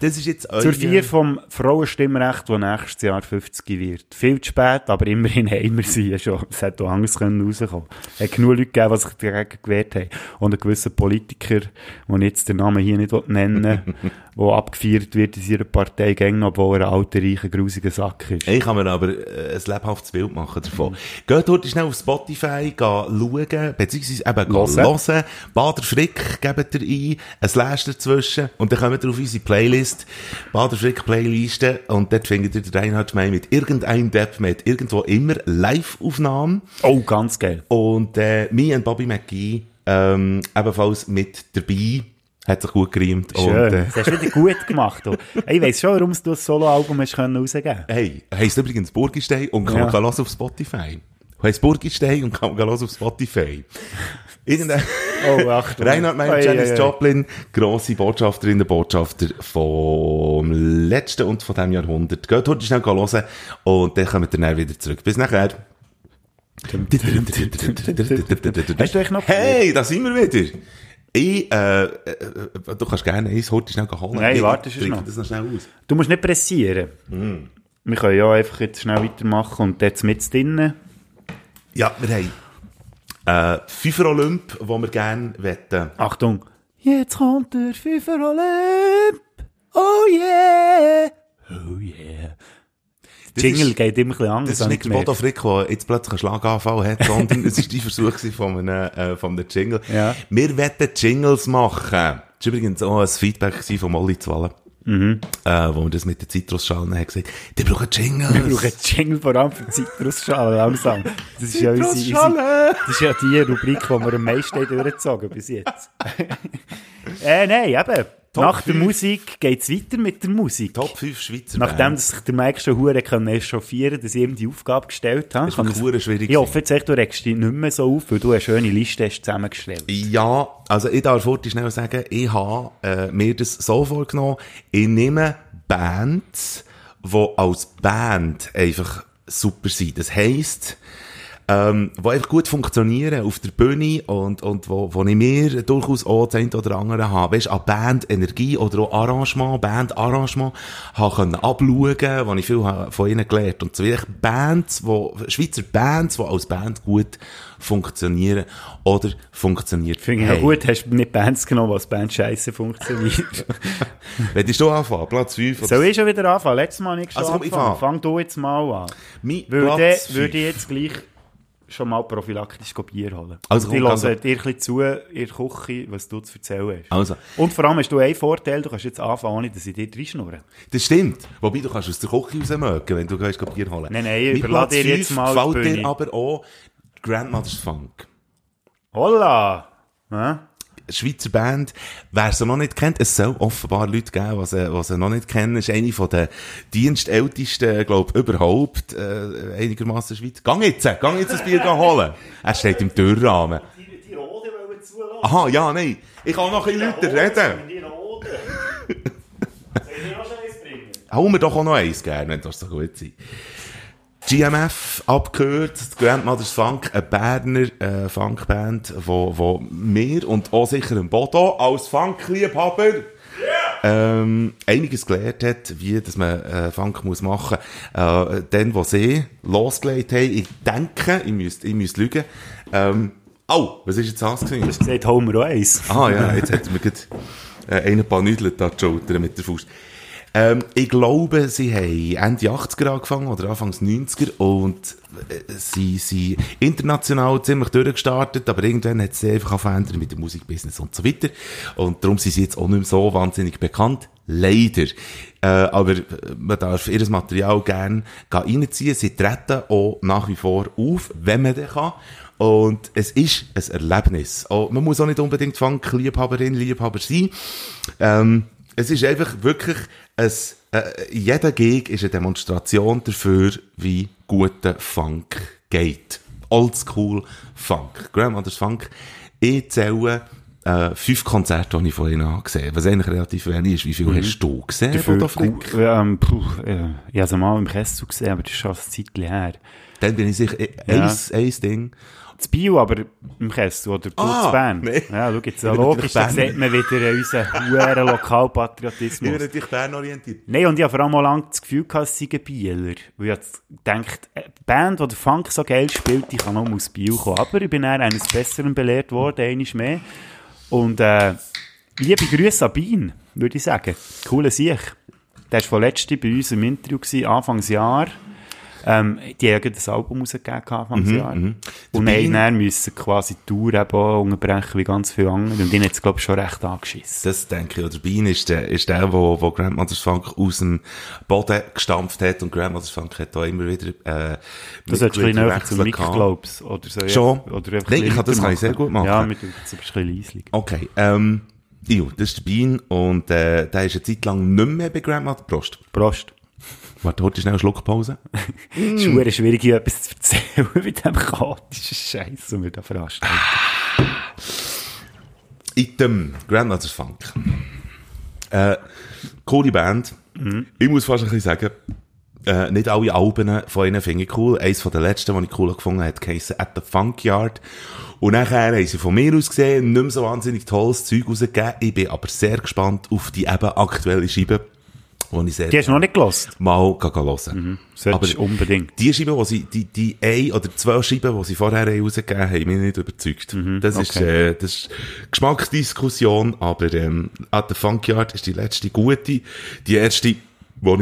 Das ist jetzt Zur Vier vom Frauenstimmrecht, das nächstes Jahr 50 wird. Viel zu spät, aber immerhin haben wir sie ja schon. Es hätte auch anders können rauskommen. Es hat genug Leute gegeben, die sich dagegen gewehrt haben. Und ein gewisser Politiker, den ich jetzt den Namen hier nicht nennen will, (laughs) der abgefeiert wird in seiner Partei, gäng noch, obwohl er ein alter, reicher, grusiger Sack ist. Ich kann mir aber äh, ein lebhaftes Bild machen davon. Geht dort schnell auf Spotify, geh schauen, beziehungsweise eben Hören. hören. Bader Frick gebt ihr ein, ein Slash dazwischen und dann kommt ihr auf unsere Playlist, Bader Frick Playliste und dort findet ihr den Reinhard May mit irgendeinem Depp mit irgendwo immer Live-Aufnahmen Oh, ganz geil. und äh, mir und Bobby McGee ähm, ebenfalls mit dabei. Hat sich gut gereimt. Schön. Und, äh, das hast du wieder gut gemacht. du. Ich weiss schon, warum du ein Solo-Album rausgeben Hey, heisst übrigens Burgistein und kann Ja. man auf Spotify. Heisst Burgistein und kann man auf Spotify. Irgendein Oh, Achtung. (laughs) Reinhard May, Ei, Janis ei. Joplin, grosse Botschafterinnen und Botschafter vom letzten und von diesem Jahrhundert. Geht heute schnell hören und dann kommen wir dann wieder zurück. Bis nachher. Hast du echt noch Hey, da sind wir wieder. Ich, äh, äh, du kannst gerne eins heute schnell holen. Nein, Ich warte, es ist trinke noch. das noch schnell aus. Du musst nicht pressieren. Wir können ja einfach jetzt schnell weitermachen und jetzt mit drinnen. Ja, wir haben äh, FIFA Olymp, wo wir gerne wetten. Achtung. Jetzt kommt der FIFA Olymp. Oh yeah. Oh yeah. Jingle ist- geht immer ein bisschen anders. Das ist nicht ich der Bodo. Frick, der jetzt plötzlich einen Schlaganfall hat, sondern es ist die Versuch von einem, äh, von einem Jingle. Ja. Wir wollen Jingles machen. Das war übrigens auch ein Feedback von Molly Zwallen. Mhm. Äh, wo wir das mit den Zitrusschalen haben gesagt, die brauchen Jingles. Wir brauchen Jingle vor allem für Zitrusschalen langsam. Das ist ja unsere, das ist ja die Rubrik, die wir am meisten durchgezogen bis jetzt. (laughs) äh, nein, eben. Top Nach der fünf. Musik geht es weiter mit der Musik. Top 5 Schweizer Nachdem dass sich der Mike schon hure können echauffieren dass ich ihm die Aufgabe gestellt habe. Das ist kann hure schwierig Ich hoffe jetzt echt, du regst dich nicht mehr so auf, weil du eine schöne Liste hast zusammengestellt. Ja, also ich darf heute schnell sagen, ich habe äh, mir das so vorgenommen, ich nehme Bands, die als Band einfach super sind. Das heisst, ähm, die einfach gut funktionieren auf der Bühne und, und wo, wo ich mir durchaus auch das eine oder andere habe, weißt, an Band Energie oder auch Arrangement, Band Arrangement, habe können abschauen, wo ich viel von ihnen gelernt. Und zwar Bands, wo, Schweizer Bands, die als Band gut funktionieren oder funktioniert Finde ich ja gut, hast du nicht Bands genommen, was Band scheiße funktioniert. (laughs) Willst du anfangen? Platz 5? Soll ich schon wieder anfangen? Letztes Mal nicht schon Also ich angefangen. fange. Fang du jetzt mal an. Mein Würde, Platz würde ich jetzt gleich schon mal prophylaktisch Bier holen. Also Also, die komm, hören also- dir ein bisschen zu in der Küche, was du zu erzählen hast. Also, Und vor allem hast du einen Vorteil, du kannst jetzt anfangen, ohne dass ich dir reinschnurre. das stimmt. Wobei, du kannst aus der Küche rausmögen, wenn du gehst, Bier holen. Nein, nein, Mein überlass Platz dir jetzt mal gefällt dir aber auch Grandmother's Funk. Holla! Ja? Schweizer Band, wer sie noch nicht kennt, es soll offenbar Leute geben, die sie, die sie noch nicht kennen, ist eine von den dienstältesten, glaub überhaupt, äh, einigermaßen Schweiz. Gang jetzt, gang jetzt ein Bier holen. Er steht im Türrahmen. Die, die Rode wollen zulassen. Aha, ja, nein. Ich kann noch ein bisschen lauter reden. (laughs) Die Rode. Soll ich auch schon eins bringen? Hau mir doch auch noch eins gerne, wenn das so gut sein. GMF, abgehört, Grandmother's Funk, eine Berner äh, Funkband, wo, wo mir und auch sicher ein Bodo als Funkliebhaber ähm, einiges gelernt hat, wie dass man äh, Funk muss machen äh, Dann, wo sie losgelegt haben, ich denke, ich müsste ich müsste lügen, ähm, oh, was ist jetzt das gewesen? Das sagt Homer auch eins. Ah ja, jetzt hat mir gerade äh, einen paar Nüdel da die Schulter mit der Faust. Ähm, ich glaube, sie haben Ende 80er angefangen oder Anfangs 90er und äh, sie sind international ziemlich durchgestartet, aber irgendwann hat sie einfach verändert mit dem Musikbusiness und so weiter. Und darum sind sie jetzt auch nicht mehr so wahnsinnig bekannt. Leider. Äh, aber äh, man darf ihr Material gerne reinziehen. Sie treten auch nach wie vor auf, wenn man das kann. Und es ist ein Erlebnis. Auch, man muss auch nicht unbedingt Funk-Liebhaberin, Liebhaber sein. Ähm, es ist einfach wirklich ein, äh, jeder Gig ist eine Demonstration dafür, wie guter Funk geht. Oldschool Funk. Grandmother's Funk. Ich zähle äh, fünf Konzerte, die ich von ihnen gesehen habe. Was eigentlich relativ wenig ist. Wie viel hast du gesehen, Dafür Bodo Frick? ähm, puh, äh, ich habe es mal im Kessel gesehen, aber das ist schon eine Zeit her. Dann bin ich sicher, äh, Ja. eins, eins Ding. Das Bio aber im Kessel oder du Ah, Bern. nee. Ja, schau jetzt, ja, Ich logisch, da sieht man wieder unseren Ich Lokalpatriotismus. bin natürlich bernorientiert. Nein, und ich habe vor allem auch lange das Gefühl gehabt, es seien Bieler. Weil ich gedacht, eine Band, die der Funk so geil spielt, die kann nur aus Biel kommen. Aber ich bin dann eines Besseren belehrt worden, eines mehr. Und, äh, liebe Grüße an Bean, würde ich sagen. Cooler Sieg. Der war vorletzt bei uns im Interview, gewesen, Anfangsjahr. Ähm, die haben ein Album rausgegeben, Anfangsjahr. Und Der haben Bean- dann müssen quasi die Tour eben unterbrechen, wie ganz viele andere. Und den hat es, glaube ich, schon recht angeschissen. Das denke ich. Oder Bean ist der, ist der, wo, wo Grandmother's Funk aus dem Boden gestampft hat. Und Grandmother's Funk hat da immer wieder, äh, Du solltest ein bisschen näher zum Mitgliederwechsel Mic, gehabt. glaubst Oder so. Schon? Oder einfach Nein, ein ich kann- das kann ich sehr gut machen. Ja, mit jetzt ein bisschen leislich. Okay, ähm, jo, das ist der Bean. Und, äh, der ist eine Zeit lang nicht mehr bei Grandmother Prost. Prost. Warte, heute schnell eine Schluckpause. (laughs) Es ist schwierig, hier etwas zu erzählen (laughs) mit dem chaotischen Scheiß, den wir da veranstalten. Item, Grandmother's Funk. Äh, coole Band. Mhm. Ich muss fast ein bisschen sagen, äh, nicht alle Alben von ihnen finde ich cool. Eins von den letzten, die ich cool gefunden habe, geheissen At the Funkyard. Und nachher haben sie von mir aus gesehen nicht mehr so wahnsinnig tolles Zeug rausgegeben. Ich bin aber sehr gespannt auf die eben aktuelle Scheibe, die sehr Die hast du noch nicht gelost. mal hören. Solltest du unbedingt. Die Scheiben, die sie, die, die ein oder zwei Scheiben, die sie vorher rausgegeben haben, haben mich nicht überzeugt. das ist, okay. äh, das ist Geschmacksdiskussion, aber, ähm, At the Funkyard ist die letzte gute. Die erste, die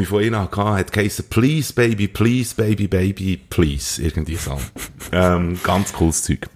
ich von ihnen hatte, hat geheissen, Please, Baby, Please, Baby, Baby, Please. Irgendwie so. (laughs) ähm, ganz cooles Zeug.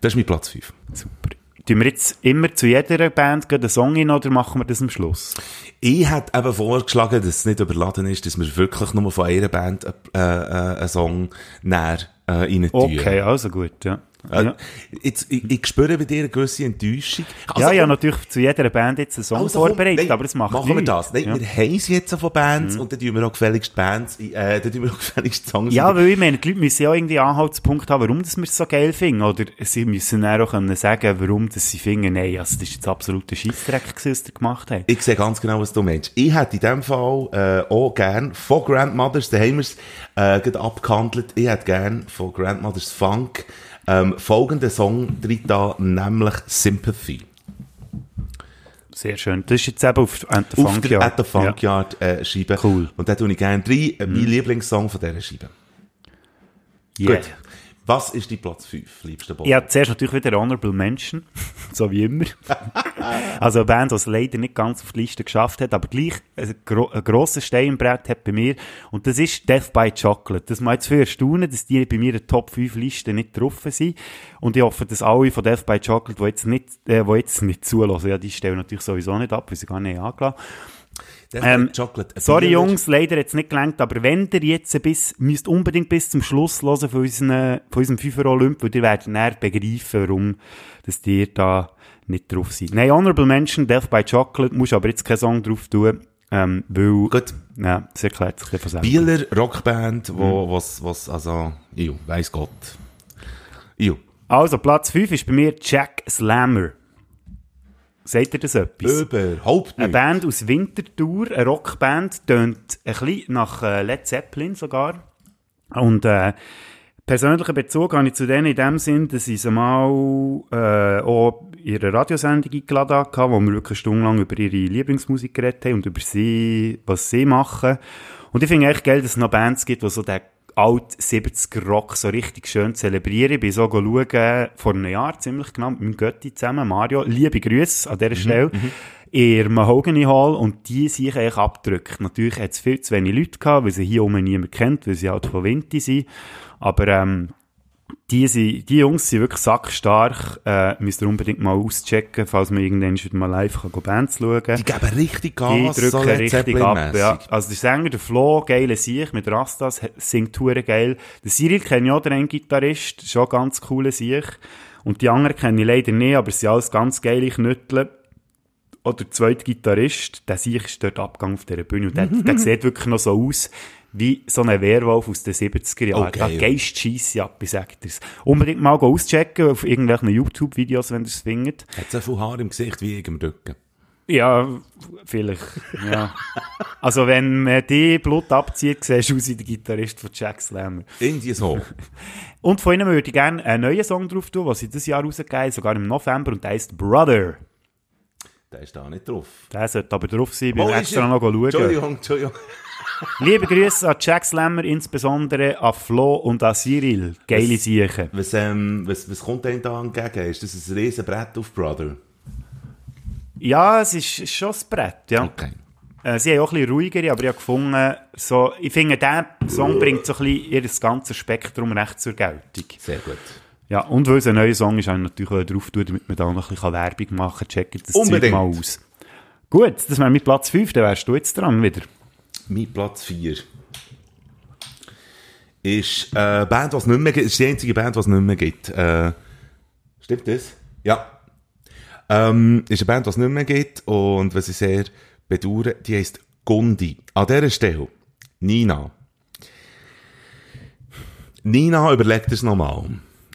Das ist mein Platz 5. Super. Tun wir jetzt immer zu jeder Band einen Song hin oder machen wir das am Schluss? Ich hätte eben vorgeschlagen, dass es nicht überladen ist, dass wir wirklich nur von einer Band äh, äh, einen Song näher äh, rein tun. Okay, also gut, ja. Ja. jetzt, ich, ich spüre bei dir eine gewisse Enttäuschung. Also, ja, ja, natürlich zu jeder Band jetzt einen Song Also, vorbereitet, nein, aber es macht Machen wir nichts. das. Nein, ja. Mhm. wir haben es jetzt von Bands und dann tun wir auch gefälligst Bands, äh, dann tun wir auch (laughs) gefälligst Songs. Ja, weil ich meine, die Leute müssen ja auch irgendwie einen Anhaltspunkt haben, warum das wir es so geil finden. Oder sie müssen dann auch können sagen, warum das sie finden, nein, also das ist jetzt absoluter Scheissdreck gewesen, was sie gemacht haben. Ich sehe ganz genau, was du meinst. Ich hätte in dem Fall äh, auch gern von Grandmothers, da haben wir es äh, abgehandelt, ich hätte gern von Grandmothers Funk ähm, folgenden Song drin da, nämlich Sympathy. Sehr schön. Das ist jetzt eben auf At the Auf Funk der. At the Funk Yard äh, Scheibe. Cool. Und da tue ich gerne rein, äh, mein Lieblingssong von dieser Scheibe. Ja. Gut. Was ist die Platz 5, liebster Bob? Habe zuerst natürlich wieder Honorable Mention, (laughs) so wie immer. (laughs) also eine Band, die es leider nicht ganz auf die Liste geschafft hat, aber gleich ein, gro ein grosses im Brett hat bei mir. Und das ist Death by Chocolate. Das muss jetzt für erstaunen, dass die bei mir in der Top 5 Liste nicht drauf sind. Und ich hoffe, dass alle von Death by Chocolate, die jetzt nicht, äh, die jetzt nicht zulassen, ja, die stellen natürlich sowieso nicht ab, weil sie gar nicht angelassen ähm, Chocolate. Ein Sorry. Jungs, leider jetzt nicht gelangt, aber wenn ihr jetzt bis, müsst unbedingt bis zum Schluss hören von, unseren, von unserem FIFA Olymp, weil ihr werdet näher begreifen, warum dass ihr da nicht drauf seid. Nein, Honorable Mention, Death by Chocolate, musst aber jetzt keinen Song drauf tun, ähm, weil, Gut. ja, das erklärt sich. Bieler Rockband, wo, Mhm. was, was, also, iu, weiss Gott. Iu. Also, Platz 5 ist bei mir Jack Slammer. Sagt ihr das etwas? Überhaupt Eine nicht. Band aus Winterthur, eine Rockband, tönt ein bisschen nach äh, Led Zeppelin sogar. Und äh, persönlichen Bezug habe ich zu denen in dem Sinn, dass ich sie mal äh, auch in ihre Radiosendung eingeladen hatte, wo wir wirklich eine Stunde lang über ihre Lieblingsmusik geredet haben und über sie, was sie machen. Und ich finde echt geil, dass es noch Bands gibt, die so den alt 70er Rock so richtig schön zelebrieren. Ich bin so schauen, vor einem Jahr ziemlich genau, mit meinem Götti zusammen, Mario. Liebe Grüße an dieser Stelle. In der Mahogany Hall und die sich eigentlich abgedrückt. Natürlich hat es viel zu wenig Leute gehabt, weil sie hier oben niemand kennt, weil sie halt von Winti sind. Aber, ähm, die, sind, die Jungs sind wirklich sackstark. Äh, müsst ihr unbedingt mal auschecken, falls man irgendwann wieder mal live kann, Bands schauen kann. Die geben richtig Die Gas, drücken so richtig ab, ja. Also der Sänger, der Flo, geile Sieg mit Rastas, singt hure geil. Der Cyril kenne ich auch, der ein Gitarrist, schon ganz coole Sieg. Und die anderen kenne ich leider nicht, aber es sind alles ganz geile Knüttel. Oder der zweite Gitarrist, der Sieg ist dort abgegangen auf dieser Bühne und der, der (laughs) sieht wirklich noch so aus wie so ein Werwolf aus den 70er Jahren. Oh, da geil. geist scheisse ab, ich sag dir's. Unbedingt mal auschecken auf irgendwelchen YouTube-Videos, wenn ihr es findet. Hat so viel Haar im Gesicht wie ich im Rücken. Ja, vielleicht. Ja. also, wenn man die Blut abzieht, siehst du aus wie der Gitarrist von Jack Slammer. Irgendwie so. (laughs) Und von ihnen würde ich gerne einen neuen Song drauf tun, was sie dieses Jahr rausgegeben sogar im November, und der heißt Brother. Der ist da nicht drauf. Der sollte aber drauf sein, bin Oh, extra er? noch schauen. Entschuldigung, Entschuldigung. Liebe Grüße an Jack Slammer, insbesondere an Flo und an Cyril. Geile Was- Siechen. Was, ähm, was, was kommt denn da entgegen? Ist das ein riesen Brett auf Brother? Ja, es ist schon das Brett, ja. Okay. Äh, sie haben auch ein bisschen ruhigere, aber ich habe gefunden, so, ich finde, der Song bringt so ein bisschen ihr ganzes Spektrum recht zur Geltung. Sehr gut. Ja, und weil es ein neuer Song ist, habe ich natürlich auch drauf tun, damit man da noch ein bisschen Werbung machen kann. Checkt das Zeug mal aus. Gut, das wäre mit Platz 5, dann wärst du jetzt dran wieder. Mein Platz 4 ist eine Band, die es nicht mehr ist die einzige Band, die es nicht mehr gibt. Äh, stimmt das? Ja. Ähm, ist eine Band, die es nicht mehr gibt und was ich sehr bedauere, die heisst Gundi. An dieser Stelle, Nina. Nina, überlegt es nochmal.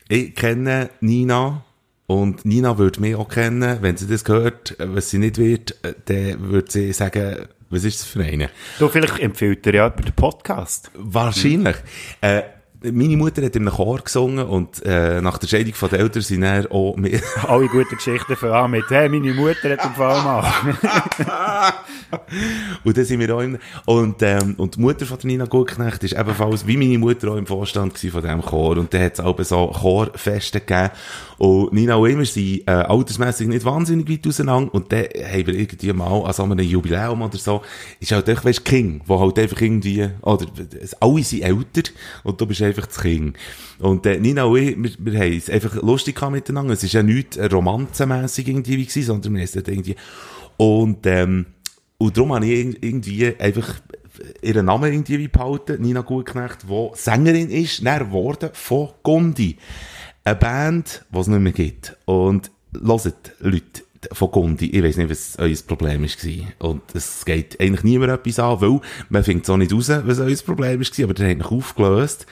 Ich kenne Nina und Nina würde mich auch kennen. Wenn sie das hört, äh, was sie nicht wird, äh, dann würde sie sagen, was ist das für eine? Du, vielleicht empfiehlt dir ja über den Podcast. Wahrscheinlich. Äh, meine Mutter hat in einem Chor gesungen und äh, nach der Scheidung von den Eltern sind dann auch (laughs) Alle guten Geschichten von an mit, hey, meine Mutter hat den Fall mal. (laughs) und dann sind wir auch im, und, ähm, und die Mutter von der Nina Gurknecht ist ebenfalls wie meine Mutter auch im Vorstand von diesem Chor. Und dann hat es auch so Chorfeste gegeben. Und Nina und wir sind äh, altersmässig nicht wahnsinnig weit auseinander. Und dann haben wir irgendwie mal an so einem Jubiläum oder so, ist halt echt, weißt, King, wo halt einfach irgendwie, oder alle sind älter. Und du bist einfach das King. Und äh, Nina und ich, wir, wir haben es einfach lustig miteinander. Es ist ja nicht romanzenmässig irgendwie gewesen, sondern wir haben es dort irgendwie und, ähm, und darum habe ich irg- irgendwie einfach ihren Namen irgendwie behalten, Nina Gutknecht, die Sängerin ist, dann geworden von Gundi. Eine Band, die es nicht mehr gibt. Und hört, Leute, von Gundi, ich weiß nicht, was euer Problem war. Und es geht eigentlich niemand etwas an, weil man findet es auch nicht raus, was euer Problem war, aber der hat mich aufgelöst.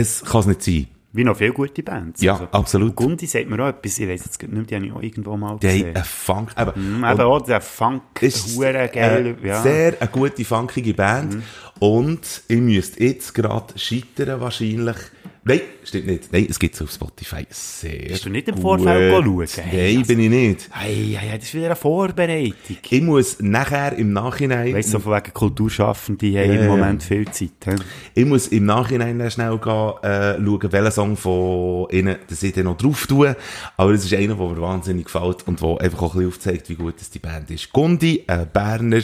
Es kann es nicht sein. Wie noch viele gute Bands. Ja, absolut. Gundi sagt mir auch etwas, ich weiss jetzt nicht, die habe ich auch irgendwo mal Die gesehen. haben einen Funk, eben, Mhm, eben auch der Funk, ist hure geil, äh, ja. sehr eine gute, funkige Band. Und ihr müsst jetzt gerade scheitern wahrscheinlich. Nein, stimmt nicht. Nein, es gibt es auf Spotify. Sehr Bist du nicht im Vorfeld schauen? Nein, bin ich nicht. Hey, hey, hey, das ist wieder eine Vorbereitung. Ich muss nachher im Nachhinein, Weißt du, so von wegen Kulturschaffende haben Ja, im. Moment viel Zeit. He? ich muss im Nachhinein schnell gehen, äh, schauen, welchen Song von ihnen, dass ich dann noch drauf tue. Aber es ist einer, der mir wahnsinnig gefällt und der einfach auch ein bisschen aufzeigt, wie gut das die Band ist. Gundi, äh, Berner,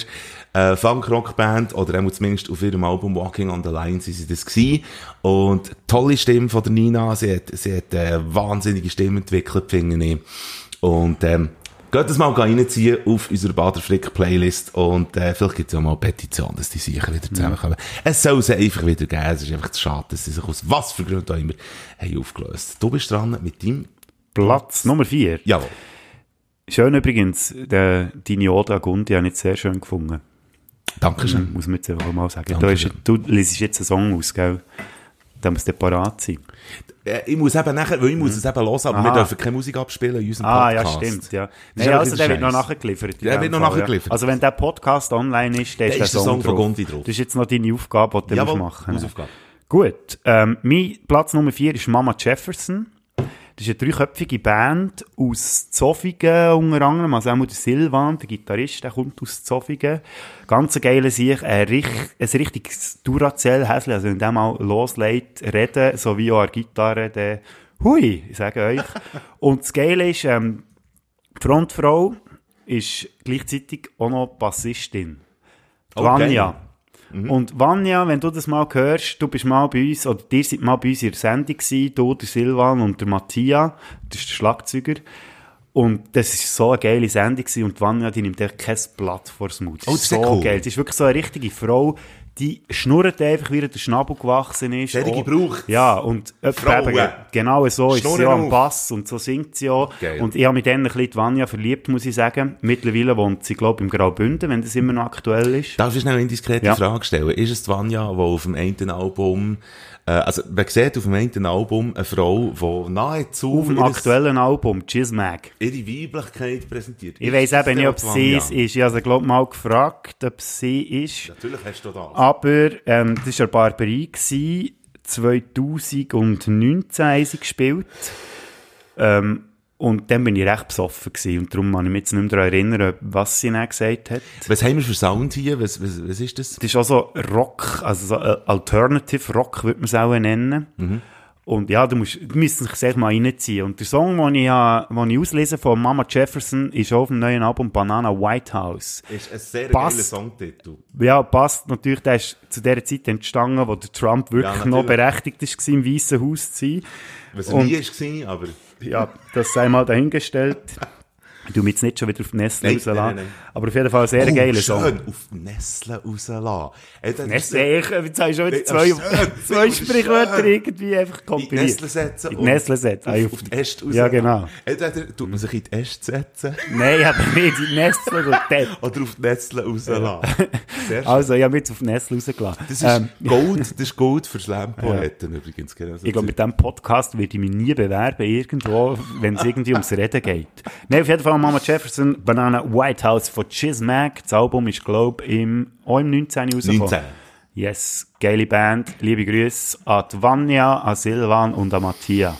äh, Funk-Rock-Band, oder zumindest auf ihrem Album Walking on the Line sind sie das gewesen. Und tolle Stimme von der Nina, sie hat, sie hat eine wahnsinnige Stimme entwickelt, finde ich. Und, ähm, Geht das mal reinziehen auf unserer Baderflick-Playlist und äh, vielleicht gibt es ja mal eine Petition, dass die sicher wieder zusammenkommen. Es soll sie einfach wieder geben, es ist einfach zu schade, dass sie sich aus was für Gründen auch immer haben aufgelöst. Du bist dran mit deinem... Platz Nummer 4. Jawohl. Schön übrigens, der, deine Ode an Gundi habe ich sehr schön gefunden. Dankeschön. Muss man jetzt einfach mal sagen. Du, schön. du liest jetzt einen Song aus, gell? Da muss der parat sein. Äh, ich muss eben nachher, weil ich muss es eben hören, aber wir Aha. dürfen keine Musik abspielen in unserem Ah, ja, Podcast. stimmt, ja. Das ist Nein, einfach also der wird noch nachgeliefert. Der wird noch Fall, nachgeliefert. Ja. Also wenn der Podcast online ist, dann ist der ist der Song Song von. Gundi drauf. Das ist jetzt noch deine Aufgabe, die du Jawohl, musst machen Hausaufgabe. Gut, ähm, mein Platz Nummer 4 ist Mama Jefferson. Das ist eine dreiköpfige Band aus Zofingen unter anderem. Also auch der Silvan, der Gitarrist, der kommt aus Zofingen. Ganz ein geiler Sieg, ein, ein richtiges Duracell-Häsli. Also wenn der mal loslegt, reden, so wie auch an der Gitarre, dann hui, ich sage euch. (laughs) Und das Geile ist, ähm, die Frontfrau ist gleichzeitig auch noch Bassistin. Oh, Vanya. Geil. Und Vanya, wenn du das mal hörst, du bist mal bei uns, oder ihr seid mal bei uns in der Sendung gewesen, du, der Silvan und der Mattia, das ist der Schlagzeuger. Und das ist so eine geile Sendung gewesen, und Vanya, die nimmt echt kein Blatt Mund. Das Oh, ist das ist so cool. geil. Sie ist wirklich so eine richtige Frau, die schnurrt einfach, wie der Schnabel gewachsen ist. Solche Oh, braucht's. Ja, und Frauen. eben, genau so ist sie ja am. Bass und so singt sie auch. Geil. Und ich habe mich dann ein bisschen die Vanya verliebt, muss ich sagen. Mittlerweile wohnt sie, glaube ich, im Graubünden, wenn das immer noch aktuell ist. Darf ich schnell eine indiskrete Ja. Frage stellen? Ist es die Vanya, die auf dem einen Album, äh, also man sieht auf dem einen Album eine Frau, die nahezu Auf dem aktuellen Album, Mag. ihre Weiblichkeit präsentiert? Ich weiss eben nicht, ob sie es ist. Ich habe sie, glaube mal gefragt, ob sie ist. Natürlich hast du das. Aber ähm, das war Barbarie. gewesen. 2019 haben sie gespielt. Ähm, und dann bin ich recht besoffen gewesen. Und darum kann ich mich jetzt nicht mehr daran erinnern, was sie dann gesagt hat. Was haben wir für Sound hier? Was, was, was ist das? Das ist auch so Rock, also so äh, Alternative Rock, würde man es auch nennen. Mhm. Und ja, du musst, du müsst dich sehr mal reinziehen. Und der Song, den ich, ha- den ich auslese von Mama Jefferson, ist auch auf dem neuen Album Banana White House. Ist ein sehr Passt. geiler Songtitel. Ja, passt natürlich, der ist zu der Zeit entstanden, wo der Trump wirklich natürlich. noch berechtigt ist, im Weißen Haus zu sein. Was er nie war, aber... Ja, das sei mal dahingestellt. (laughs) Tu mich jetzt nicht schon wieder auf Nestle Nein, rauslassen. nein, nein. Aber auf jeden Fall ein sehr geiler Song. Oh, schön, auf Nestle rauslassen. Ey, Nestle, ich, jetzt habe ich schon wieder zwei, schön, zwei Sprichwörter irgendwie einfach in die kompiliert. Nestle setzen. In Nestle setzen. Ah, Auf, auf die Äste raus. Ja, genau. Entweder tut man sich in die Äste setzen Nein, aber nicht in die Nestle und (laughs) dort. oder auf Nestle rauslassen. Schön. Also, ich habe mich jetzt auf die Nestle rausgelassen. Das ist Ähm, Gold, das ist Gold für Slam-Poeten übrigens. Genau so ich glaube, mit diesem Podcast werde ich mich nie bewerben, irgendwo, wenn es irgendwie ums Reden geht. Nein, auf jeden Fall Mama Jefferson, Banana White House von Chismac. Das Album ist, glaube ich, im, auch im 19. rausgekommen. 19. Yes, geile Band. Liebe Grüße an die Vanya, an Silvan und an Mattia.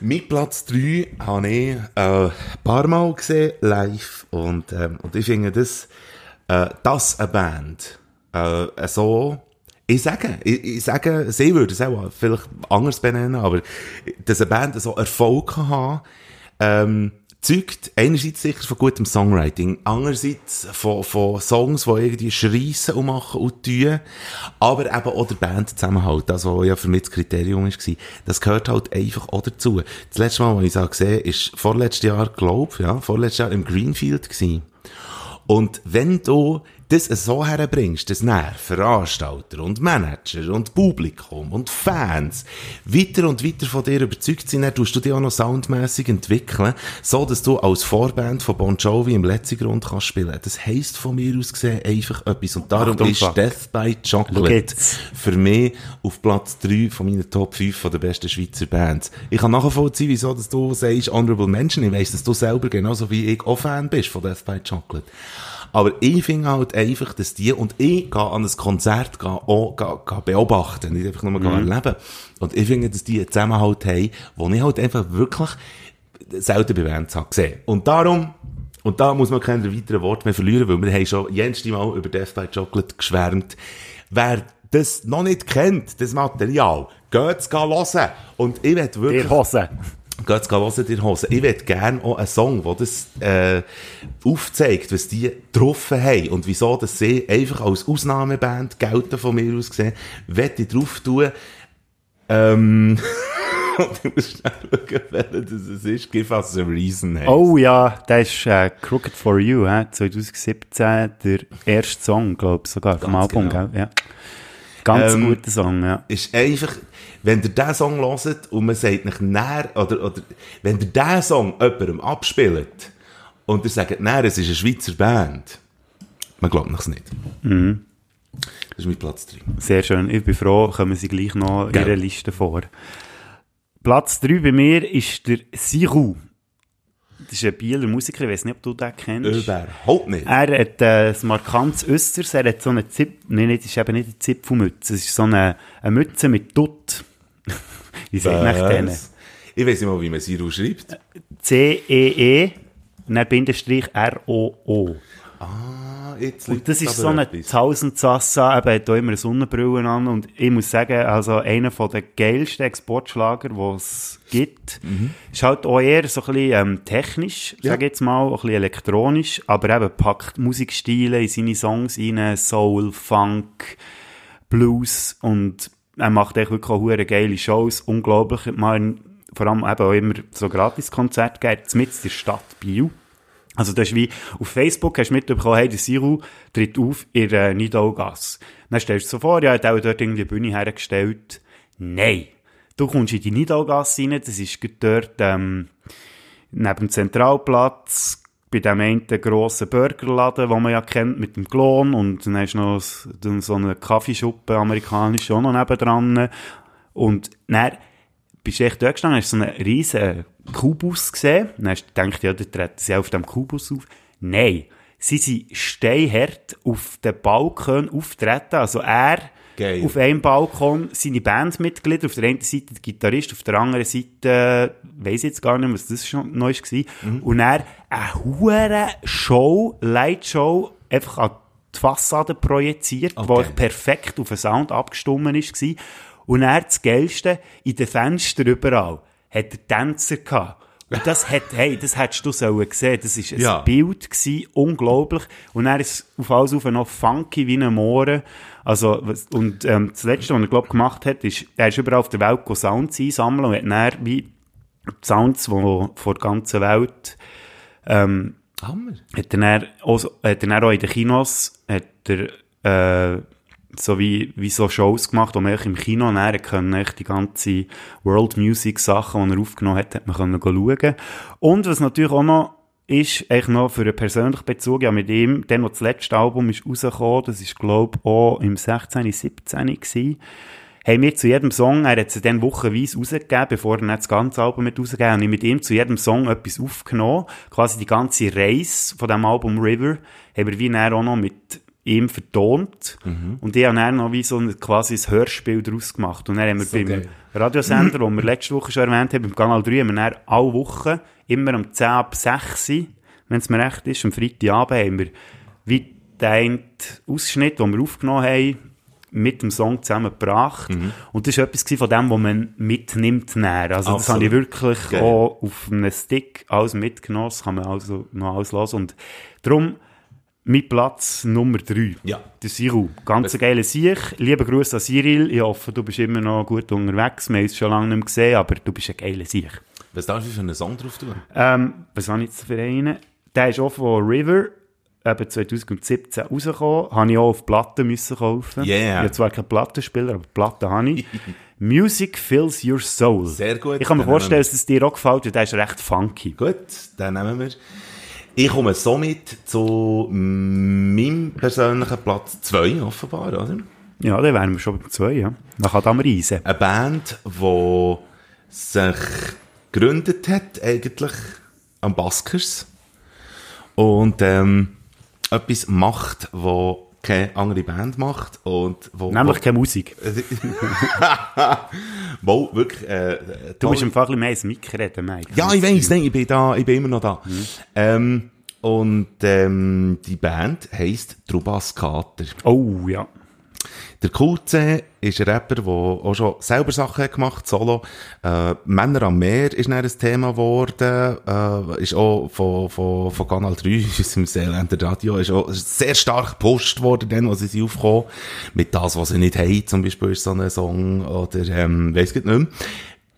Mit Platz 3 habe ich äh, ein paar Mal gesehen, live. Und, ähm, und ich finde das, äh, das eine Band, äh, so, ich sage, ich, ich sage, sie würde es auch vielleicht anders benennen, aber dass eine Band so Erfolg kann haben, ähm, zeugt einerseits sicher von gutem Songwriting, andererseits von, von Songs, die irgendwie schreissen und machen und tun, aber eben auch der Bandzusammenhalt, das, was ja für mich das Kriterium war, das gehört halt einfach auch dazu. Das letzte Mal, als ich es gesehen habe, ist vorletztes Jahr, glaube ja, vorletztes Jahr im Greenfield gewesen. Und wenn du das so herbringst, dass näher Veranstalter und Manager und Publikum und Fans weiter und weiter von dir überzeugt sind, dann tust du dich auch noch soundmässig entwickeln, so dass du als Vorband von Bon Jovi im letzten Grund kannst spielen. Das heisst von mir aus gesehen einfach etwas. Und darum Achtung, ist fuck. Death by Chocolate für mich auf Platz 3 von meinen Top 5 von der besten Schweizer Bands. Ich kann nachvollziehen, wieso dass du sagst Honorable Mention. Ich weiss, dass du selber genauso wie ich auch Fan bist von Death by Chocolate. Aber ich finde halt einfach, dass die, und ich gehe an ein Konzert gehe, auch, gehe, gehe beobachten, nicht einfach nur mhm. erleben. Und ich finde, dass die einen Zusammenhalt haben, wo ich halt einfach wirklich selten bei Bands habe gesehen. Und darum, und da muss man keine weiteren Worte mehr verlieren, weil wir haben schon jedes Mal über Death by Chocolate geschwärmt. Wer das noch nicht kennt, das Material, geht's hören. Und ich will wirklich... Der Hose. Geht's hören, dir Hose. Ich hätte gerne auch einen Song, der das äh, aufzeigt, was die getroffen haben und wieso dass sie einfach als Ausnahmeband gelten von mir aus gesehen, wette drauf tun. Ähm, (laughs) und ich muss schnell schauen, welcher das es ist. Give us a reason. heisst. Oh ja, der ist äh, Crooked for You, hä? 2017, der erste Song, glaube ich, sogar vom Ganz Album, genau. gell? Ja. Ganz Ähm, guter Song, ja. ist einfach, wenn ihr diesen Song hört und man sagt nicht näher, oder, oder, wenn ihr diesen Song jemandem abspielt und ihr sagt, näher, es ist eine Schweizer Band, man glaubt es nicht. Mhm. Das ist mein Platz 3. Sehr schön. Ich bin froh, kommen sie gleich noch in ihrer Liste vor. Platz 3 bei mir ist der Siru. Das ist ein Bieler Musiker, ich weiß nicht, ob du den kennst. Überhaupt nicht. Er hat äh, ein markantes Östers, er hat so eine Zip, nein, das ist eben nicht eine Zipfelmütze, es ist so eine, eine Mütze mit Dutt. Wie sagt man denen? Ich weiß nicht mal, wie man Siru schreibt. C-E-E, und dann Bindestrich R-O-O. Ah, jetzt Und das ist so eine. Tausendsassa, eben, hat auch immer eine Sonnenbrille an und ich muss sagen, also einer von den geilsten Exportschlager, die es gibt, Mhm. ist halt auch eher so ein bisschen ähm, technisch, Ja. sag ich jetzt mal, ein bisschen elektronisch, aber eben packt Musikstile in seine Songs rein, Soul, Funk, Blues und er macht echt wirklich auch geile Shows, unglaublich, mal vor allem eben auch immer so Gratiskonzerte mitten in der Stadt Biel. Also das ist wie, auf Facebook hast du mitbekommen, hey, der Siru tritt auf in der Nidaugasse. Dann stellst du dir so vor, ja, hat auch dort irgendwie eine Bühne hergestellt. Nein. Du kommst in die Nidaugasse rein, das ist dort, ähm, neben dem Zentralplatz, bei dem einen grossen Burgerladen, den man ja kennt, mit dem Klon, und dann hast du noch so eine Kaffeeschuppe, amerikanisch, auch noch nebendran. Und dann bist du echt dort gestanden, hast so einen riesen Kubus gesehen, dann hast du gedacht, ja, da treten sie auf dem Kubus auf. Nein. Sie sind steinhart auf den Balkon auftreten, also er Geil. auf einem Balkon seine Bandmitglieder, auf der einen Seite der Gitarrist, auf der anderen Seite, weiss ich jetzt gar nicht, was das schon neu war. Und er eine hure Show, Lightshow, einfach an die Fassade projiziert, Okay. wo ich perfekt auf den Sound abgestimmt war. Und er das Geilste, in den Fenstern überall, hat er Tänzer gehabt. Und das hat, hey, das hättest du sollen sehen. Das ist ein Ja. Bild gewesen, unglaublich. Und er ist auf alles auf noch funky wie ein Mohren. Also, und, ähm, das Letzte, was er, glaub, gemacht hat, ist, er ist überall auf der Welt Sounds einsammeln und hat dann wie Sounds, die von der ganzen Welt, ähm, Hammer. hat er dann auch, hat er dann auch in den Kinos, hat er, äh, so wie, wie so Shows gemacht, wo man im Kino näher können, echt die ganze World Music Sachen, die er aufgenommen hat, hat man können schauen. Und was natürlich auch noch ist, eigentlich noch für einen persönlichen Bezug, ja, mit ihm, dann, wo das letzte Album ist rausgekommen, das ist, glaub auch im 16., 17. gewesen, haben wir zu jedem Song, er hat sie dann wochenweise rausgegeben, bevor er das ganze Album mit rausgegeben hat, ich mit ihm zu jedem Song etwas aufgenommen. Quasi die ganze Reise von dem Album River haben wir wie dann auch noch mit ihm vertont. Und ich habe dann noch wie so ein, quasi ein Hörspiel daraus gemacht. Und dann haben wir So beim geil. Radiosender, (clears throat) den wir letzte Woche schon erwähnt haben, beim Kanal 3, haben wir dann alle Wochen, immer um 10 ab 6 Uhr, wenn es mir recht ist, am Freitagabend, haben wir wie den einen Ausschnitt, den wir aufgenommen haben, mit dem Song zusammengebracht. Und das war etwas von dem, was man mitnimmt näher. Also das Absolut. habe ich wirklich Geil. auch auf einem Stick alles mitgenommen. Das kann man also noch alles hören. Und darum mein Platz Nummer 3. Ja. Der Siru. Ganz ein geiler Sieg. Lieber Grüße an Cyril. Ich hoffe, du bist immer noch gut unterwegs. Wir haben uns schon lange nicht mehr gesehen, aber du bist ein geiler Sieg. Was darf ich für einen Song drauf tun? Ähm, was habe ich jetzt für einen? Der ist auch von River. eben 2017 rausgekommen, habe ich auch auf Platten müssen kaufen. Yeah. Ich habe zwar keinen Plattenspieler, aber Platten habe ich. (laughs) Music fills your soul. Sehr gut. Ich kann mir vorstellen, dass es dir auch gefällt, weil der ist recht funky. Gut, dann nehmen wir. Ich komme somit zu meinem persönlichen Platz 2, offenbar, oder? Ja, dann wären wir schon beim 2, ja. Dann kann am Reisen. Eine Band, die sich gegründet hat, eigentlich am Baskers. Und ähm, etwas macht, wo keine andere Band macht. Und wo, Nämlich keine Musik. (laughs) wo wirklich... Äh, Du musst im Fall ein bisschen mehr ins Mic reden, Mike. Ja, ich weiss, nein, ich bin da, ich bin immer noch da. Ähm, und ähm, die Band heisst Trubas Kater. Oh, ja. Der Kulze ist ein Rapper, der auch schon selber Sachen gemacht solo. Äh, Männer am Meer ist dann ein Thema geworden, äh, ist auch von, von, von Kanal 3, unserem (laughs) Seeländer Radio, ist auch sehr stark gepusht worden, dann, als sie sind aufgekommen. Mit das, was sie nicht haben, zum Beispiel ist so ein Song, oder, ähm, weiss ich nicht mehr.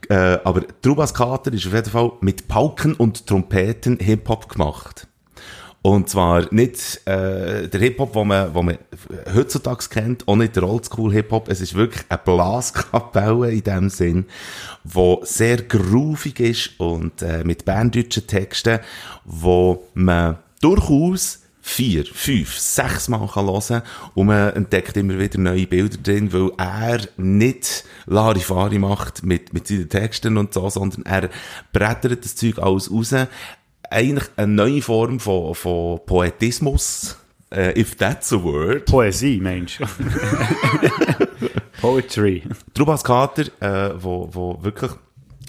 Äh, aber Trubas Kater ist auf jeden Fall mit Pauken und Trompeten Hip-Hop gemacht. Und zwar nicht äh, der Hip-Hop, den man, wo man heutzutage kennt, auch nicht der Oldschool-Hip-Hop. Es ist wirklich eine Blaskapelle in dem Sinn, wo sehr groovig ist und äh, mit berndeutschen Texten, wo man durchaus vier, fünf, sechs Mal kann hören und man entdeckt immer wieder neue Bilder drin, weil er nicht Larifari macht mit, mit seinen Texten und so, sondern er brettert das Zeug alles raus. Eigentlich eine neue Form von, von Poetismus, äh, if that's a word. Poesie, Mensch. (laughs) Poetry. Trubas Kater, äh, wo, wo wirklich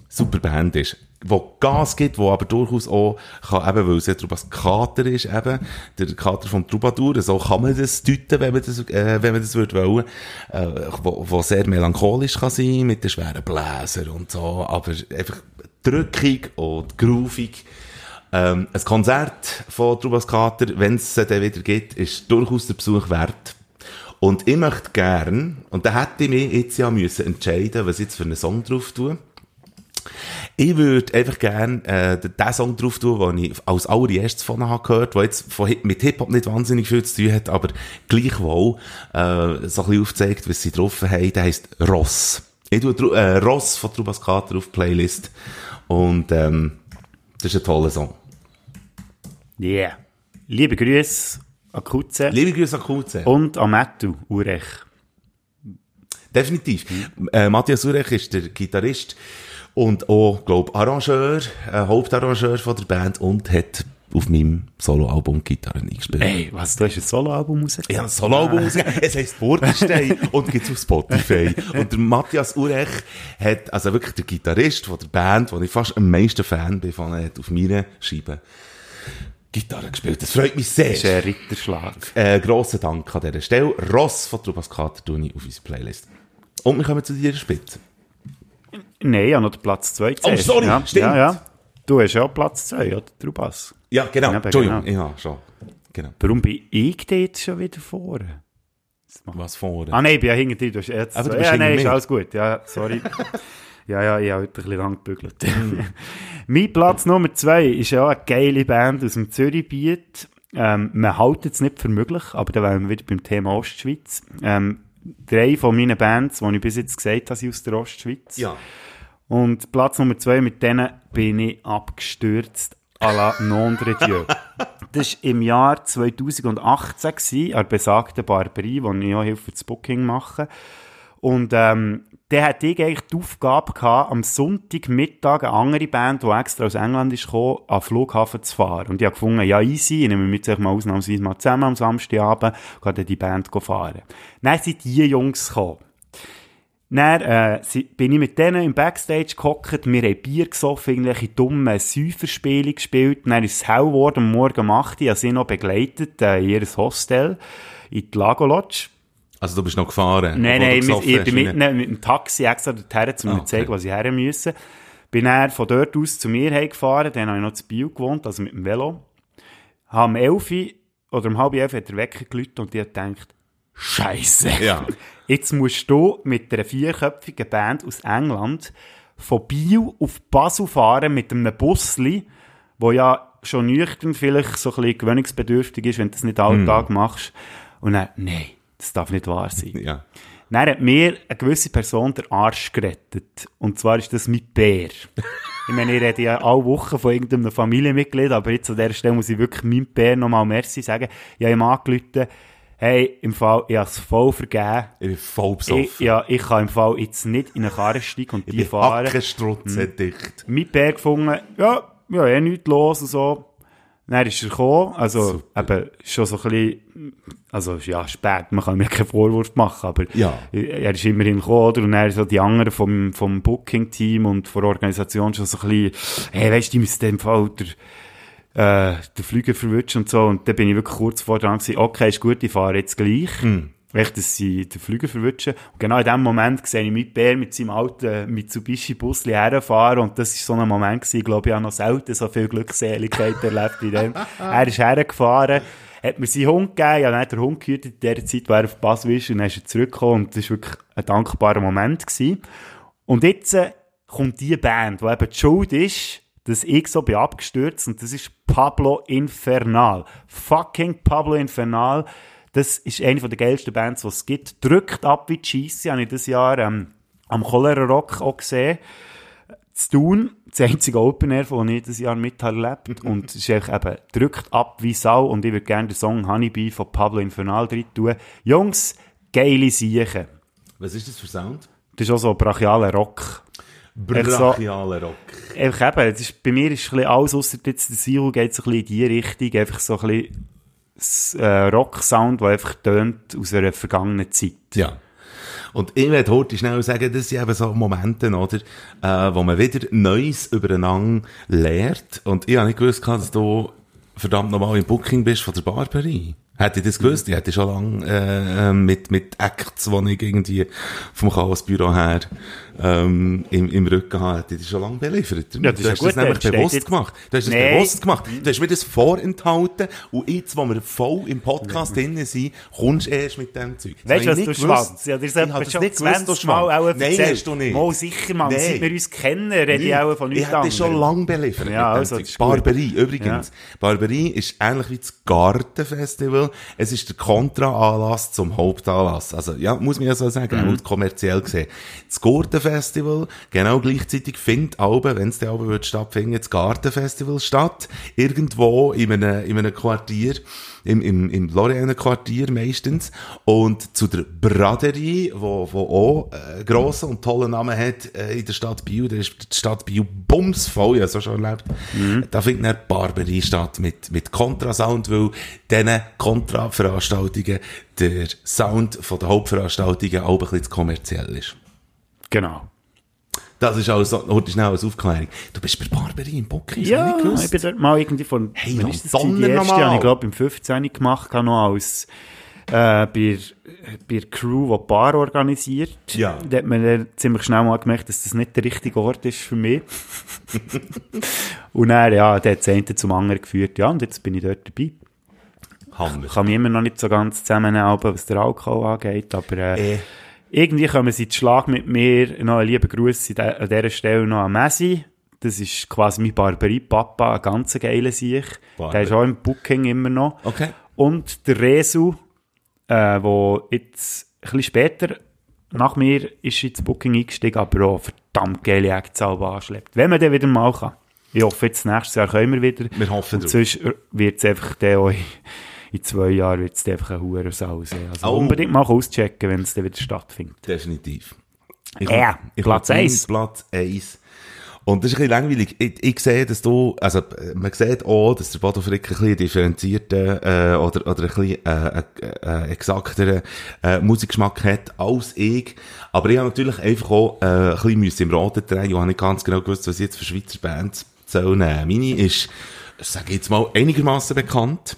super Band ist. Wo Gas gibt, wo aber durchaus auch kann, eben, weil es ja Trubas Kater ist, eben, der Kater vom Troubadour, so kann man das deuten, wenn man das, äh, wenn man das würde wollen, äh, wo, wo sehr melancholisch kann sein, mit den schweren Bläser und so, aber einfach drückig und groovig. Ähm, ein Konzert von Trubas Kater, wenn es dann wieder gibt, ist durchaus der Besuch wert. Und ich möchte gern, und da hätte ich mich jetzt ja müssen entscheiden, was ich jetzt für einen Song drauf tue. Ich würde einfach gern äh, den Song drauf tun, den ich als allererstes von habe gehört, der jetzt von, mit Hip-Hop nicht wahnsinnig viel zu tun hat, aber gleichwohl äh, so ein bisschen aufzeigt, was sie drauf haben. Der heisst Ross. Ich tue äh, Ross von Trubas Kater auf die Playlist. Und ähm, das ist ein toller Song. Yeah. Liebe Grüße an Kutze Liebe Grüße an Kulze. und an Mattu Urech. Definitiv. Äh, Matthias Urech ist der Gitarrist und auch, glaub, Arrangeur, äh, Hauptarrangeur von der Band und hat auf meinem Soloalbum Gitarren eingespielt. Ey, was, du hast ein Soloalbum rausgegeben? Ich habe ein Soloalbum rausgegeben. Es heisst Vorderstein (laughs) und gibt's auf Spotify. Und der Matthias Urech hat, also wirklich der Gitarrist von der Band, wo ich fast am meisten Fan bin von, hat auf meiner Scheibe Gitarre gespielt. Das freut mich sehr. Das ist ein Ritterschlag. Äh, grossen Dank an dieser Stelle. Ross von Trubas Kater tue ich auf unsere Playlist. Und wir kommen zu dir Spitze. Nein, ich habe noch Platz 2 Oh, sorry, ja, stimmt. Ja, ja. Du hast ja auch Platz 2, oder? Trubas. Ja, genau. Ja, Entschuldigung. genau. Ja, schon. Genau. Warum bin ich da jetzt schon wieder vorne? Was vorne? Ah nein, ich bin ja hinter dir. Du hast jetzt Aber du bist ja, nein, ist alles gut. Ja, sorry. (laughs) ja, ja, ich habe heute ein bisschen lang gebügelt. Mhm. (laughs) mein Platz Nummer zwei ist ja eine geile Band aus dem Zürichbiet. Ähm, man hält es nicht für möglich, aber da wären wir wieder beim Thema Ostschweiz. Ähm, drei von meinen Bands, die ich bis jetzt gesagt habe, sind aus der Ostschweiz. Ja. Und Platz Nummer zwei, mit denen bin ich abgestürzt à la non de Dieu. (laughs) Das war im Jahr 2018 gewesen, an der besagten Barberie, wo ich auch Hilfe das Booking mache. Und ähm, der hatte ich eigentlich die Aufgabe gehabt, am Sonntagmittag eine andere Band, die extra aus England ist gekommen, an den Flughafen zu fahren. Und ich habe gefunden, ja easy, ich nehme mit sich mal ausnahmsweise mal zusammen am Samstagabend, gehe dann die Band fahren. Dann sind die Jungs gekommen. Dann äh, bin ich mit denen im Backstage gehockt, wir haben Bier gesoffen, irgendwelche dummen Säuferspiele gespielt, dann ist es hell geworden, am Morgen um 8 Uhr, ich habe sie noch begleitet äh, in ihr Hostel, in die Lago Lodge. Also du bist noch gefahren? Nein, nein, ich hast, bin mit, eine- ne- mit dem Taxi extra dorthin, um Ah, mir zu zeigen, okay. was sie her müssen. Bin dann von dort aus zu mir heimgefahren, dann habe ich noch zu Bio gewohnt, also mit dem Velo. Habe um 11 Uhr oder um halb 11 Uhr hat der Wecker geläutet und ich habe gedacht, Scheiße. Ja. (laughs) Jetzt musst du mit einer vierköpfigen Band aus England von Biel auf Basel fahren mit einem Busli, wo ja schon nüchtern vielleicht so ein bisschen gewöhnungsbedürftig ist, wenn du das nicht alle Tag machst. Und dann, nein, das darf nicht wahr sein. (laughs) Ja. Dann hat mir eine gewisse Person den Arsch gerettet. Und zwar ist das mein Bär. (laughs) ich meine, ich rede ja alle Wochen von irgendeinem Familienmitglied, aber jetzt an dieser Stelle muss ich wirklich meinem Bär nochmal Merci sagen. Ich habe ihm angerufen, hey, im Fall, ich habe es voll vergeben. Ich bin voll besoffen. Ich, ja, ich kann im Fall jetzt nicht in eine Karre steigen und ich die bin fahren. hackenstrutzendicht. Mein Bär gefunden, ja, ja, eh nichts los und so. Dann ist er gekommen, also eben schon so ein bisschen, also ja, spät, man kann mir keinen Vorwurf machen, aber Ja. er ist immerhin gekommen, oder? Und dann so die anderen vom, vom Booking-Team und von der Organisation schon so ein bisschen, hey, weißt du, die müssen im Fall der, äh, den Flüger verwutschen und so. Und dann bin ich wirklich kurz vor dran gewesen, okay, ist gut, ich fahre jetzt gleich. Echt, dass sie den Flüger verwutschen. Und genau in dem Moment sehe ich mit Bär mit seinem alten Mitsubishi-Busli herfahren. Und das ist so ein Moment gewesen, ich glaube, ich habe noch selten so viel Glückseligkeit (laughs) erlebt wie dann. Er ist hergefahren, hat mir seinen Hund gegeben, ich habe dann den Hund gehütet in der Zeit, wo er auf Pass ist, und dann ist er zurückgekommen. Und das war wirklich ein dankbarer Moment gewesen. Und jetzt äh, kommt die Band, die eben die Schuld ist, dass ich so bin abgestürzt und das ist Pablo Infernal. Fucking Pablo Infernal. Das ist eine der geilsten Bands, die es gibt. Drückt ab wie Cheesy, habe ich das Jahr ähm, am Cholera Rock auch gesehen. Zu tun, das einzige Open Air, das ich dieses Jahr mit habe erlebt. Und es ist einfach eben, drückt ab wie Sau und ich würde gerne den Song Honeybee von Pablo Infernal drin tun. Jungs, geile Siechen. Was ist das für Sound? Das ist auch so brachialer Rock. Brachialer Rock. Einfach eben, es ist, bei mir ist ein bisschen alles, ausser jetzt der Silo geht so ein bisschen in die Richtung, einfach so ein bisschen äh, Rock-Sound, der einfach tönt aus einer vergangenen Zeit. Ja. Und ich werde heute schnell sagen, das sind eben so Momente, oder, äh, wo man wieder Neues übereinander lernt. Und ich habe nicht gewusst, dass du verdammt nochmal im Booking bist von der Barberie. Hätte ich das gewusst? Ich hätte schon lange äh, ähm, mit, mit Acts, die ich irgendwie vom Chaosbüro her ähm, im, im Rücken habe, hätte ich das schon lange beliefert. Ja, das du ist hast ja das gut, nämlich dann steht bewusst jetzt- gemacht. Du hast es Nein. bewusst gemacht. Du hast mir das vorenthalten und jetzt, wo wir voll im Podcast drin sind, kommst du erst mit dem Zeug. Das Weißt du, was du gewusst. schwanzt? Ja, das schon nicht gewusst, du 20 Mal auch. Nein, hast du nicht. Mal sicher, Mann. Nein. Seit wir uns kennen, rede ich auch von nichts Ich hätte schon anderem. lange beliefert. Ja, also, das. Barberie, übrigens. Barberie ist ähnlich wie das Gartenfestival. Es ist der Kontra-Anlass zum Hauptanlass. Also, ja, muss man ja so sagen, Mhm. kommerziell gesehen. Das Gartenfestival, genau gleichzeitig findet aber, wenn es dann aber wird stattfinden, das Gartenfestival statt. Irgendwo in einem, in einem Quartier, im, im, im Lorrainer Quartier meistens. Und zu der Braderie, wo, wo auch äh, grossen und tollen Namen hat äh, in der Stadt Biel, da ist die Stadt Biel bumsvoll, ja so schon erlebt. Da findet eine Barberie statt mit, mit Kontrasound, weil diesen Kontraveranstaltungen der Sound von der Hauptveranstaltungen auch ein bisschen zu kommerziell ist. Genau. Das ist also, heute schnell als Aufklärung. Du bist bei Barberie im Booking, Ja, ich ich bin dort mal irgendwie von, Hey, wann ist das die erste, habe ich glaube im 15 gemacht, habe noch als, äh, bei, bei der Crew, die Bar organisiert. Ja. Da hat man dann ziemlich schnell mal gemerkt, dass das nicht der richtige Ort ist für mich. (laughs) und dann, ja, der hat das eine zum anderen geführt, ja, und jetzt bin ich dort dabei. Hammer. Ich kann mich immer noch nicht so ganz zusammennehmen, was der Alkohol angeht, aber äh, Äh. Irgendwie kommen sie zu Schlag mit mir. Noch einen lieben Gruß an dieser Stelle noch an Messi. Das ist quasi mein Barberie-Papa, ein ganz geiler Sieg. Der ist auch im Booking immer noch. Okay. Und der Resu, äh, wo jetzt ein bisschen später nach mir ist ins Booking eingestiegen, aber auch verdammt geile Actsalbe anschleppt. Wenn man den wieder mal kann. Ich hoffe, jetzt nächstes Jahr können wir wieder. Wir hoffen Und drauf. sonst wird es einfach der in- zwei Jahren wird es einfach ein hoher Sau sein. Also Oh. unbedingt mal auschecken, wenn es dann wieder stattfindet. Definitiv. Ich Ja, ich Platz komm eins. Platz 1. Und das ist ein bisschen langweilig. Ich, ich sehe, dass du, also, man sieht auch, dass der Bodo Frick ein bisschen differenzierter, äh, oder, oder ein bisschen, äh, äh, äh, exakteren, äh, Musikgeschmack hat als ich. Aber ich habe natürlich einfach auch, äh, ein bisschen müssen im Roten drehen. Ich habe nicht ganz genau gewusst, was ich jetzt für Schweizer Bands soll nehmen. Meine ist, sage ich jetzt mal, einigermaßen bekannt.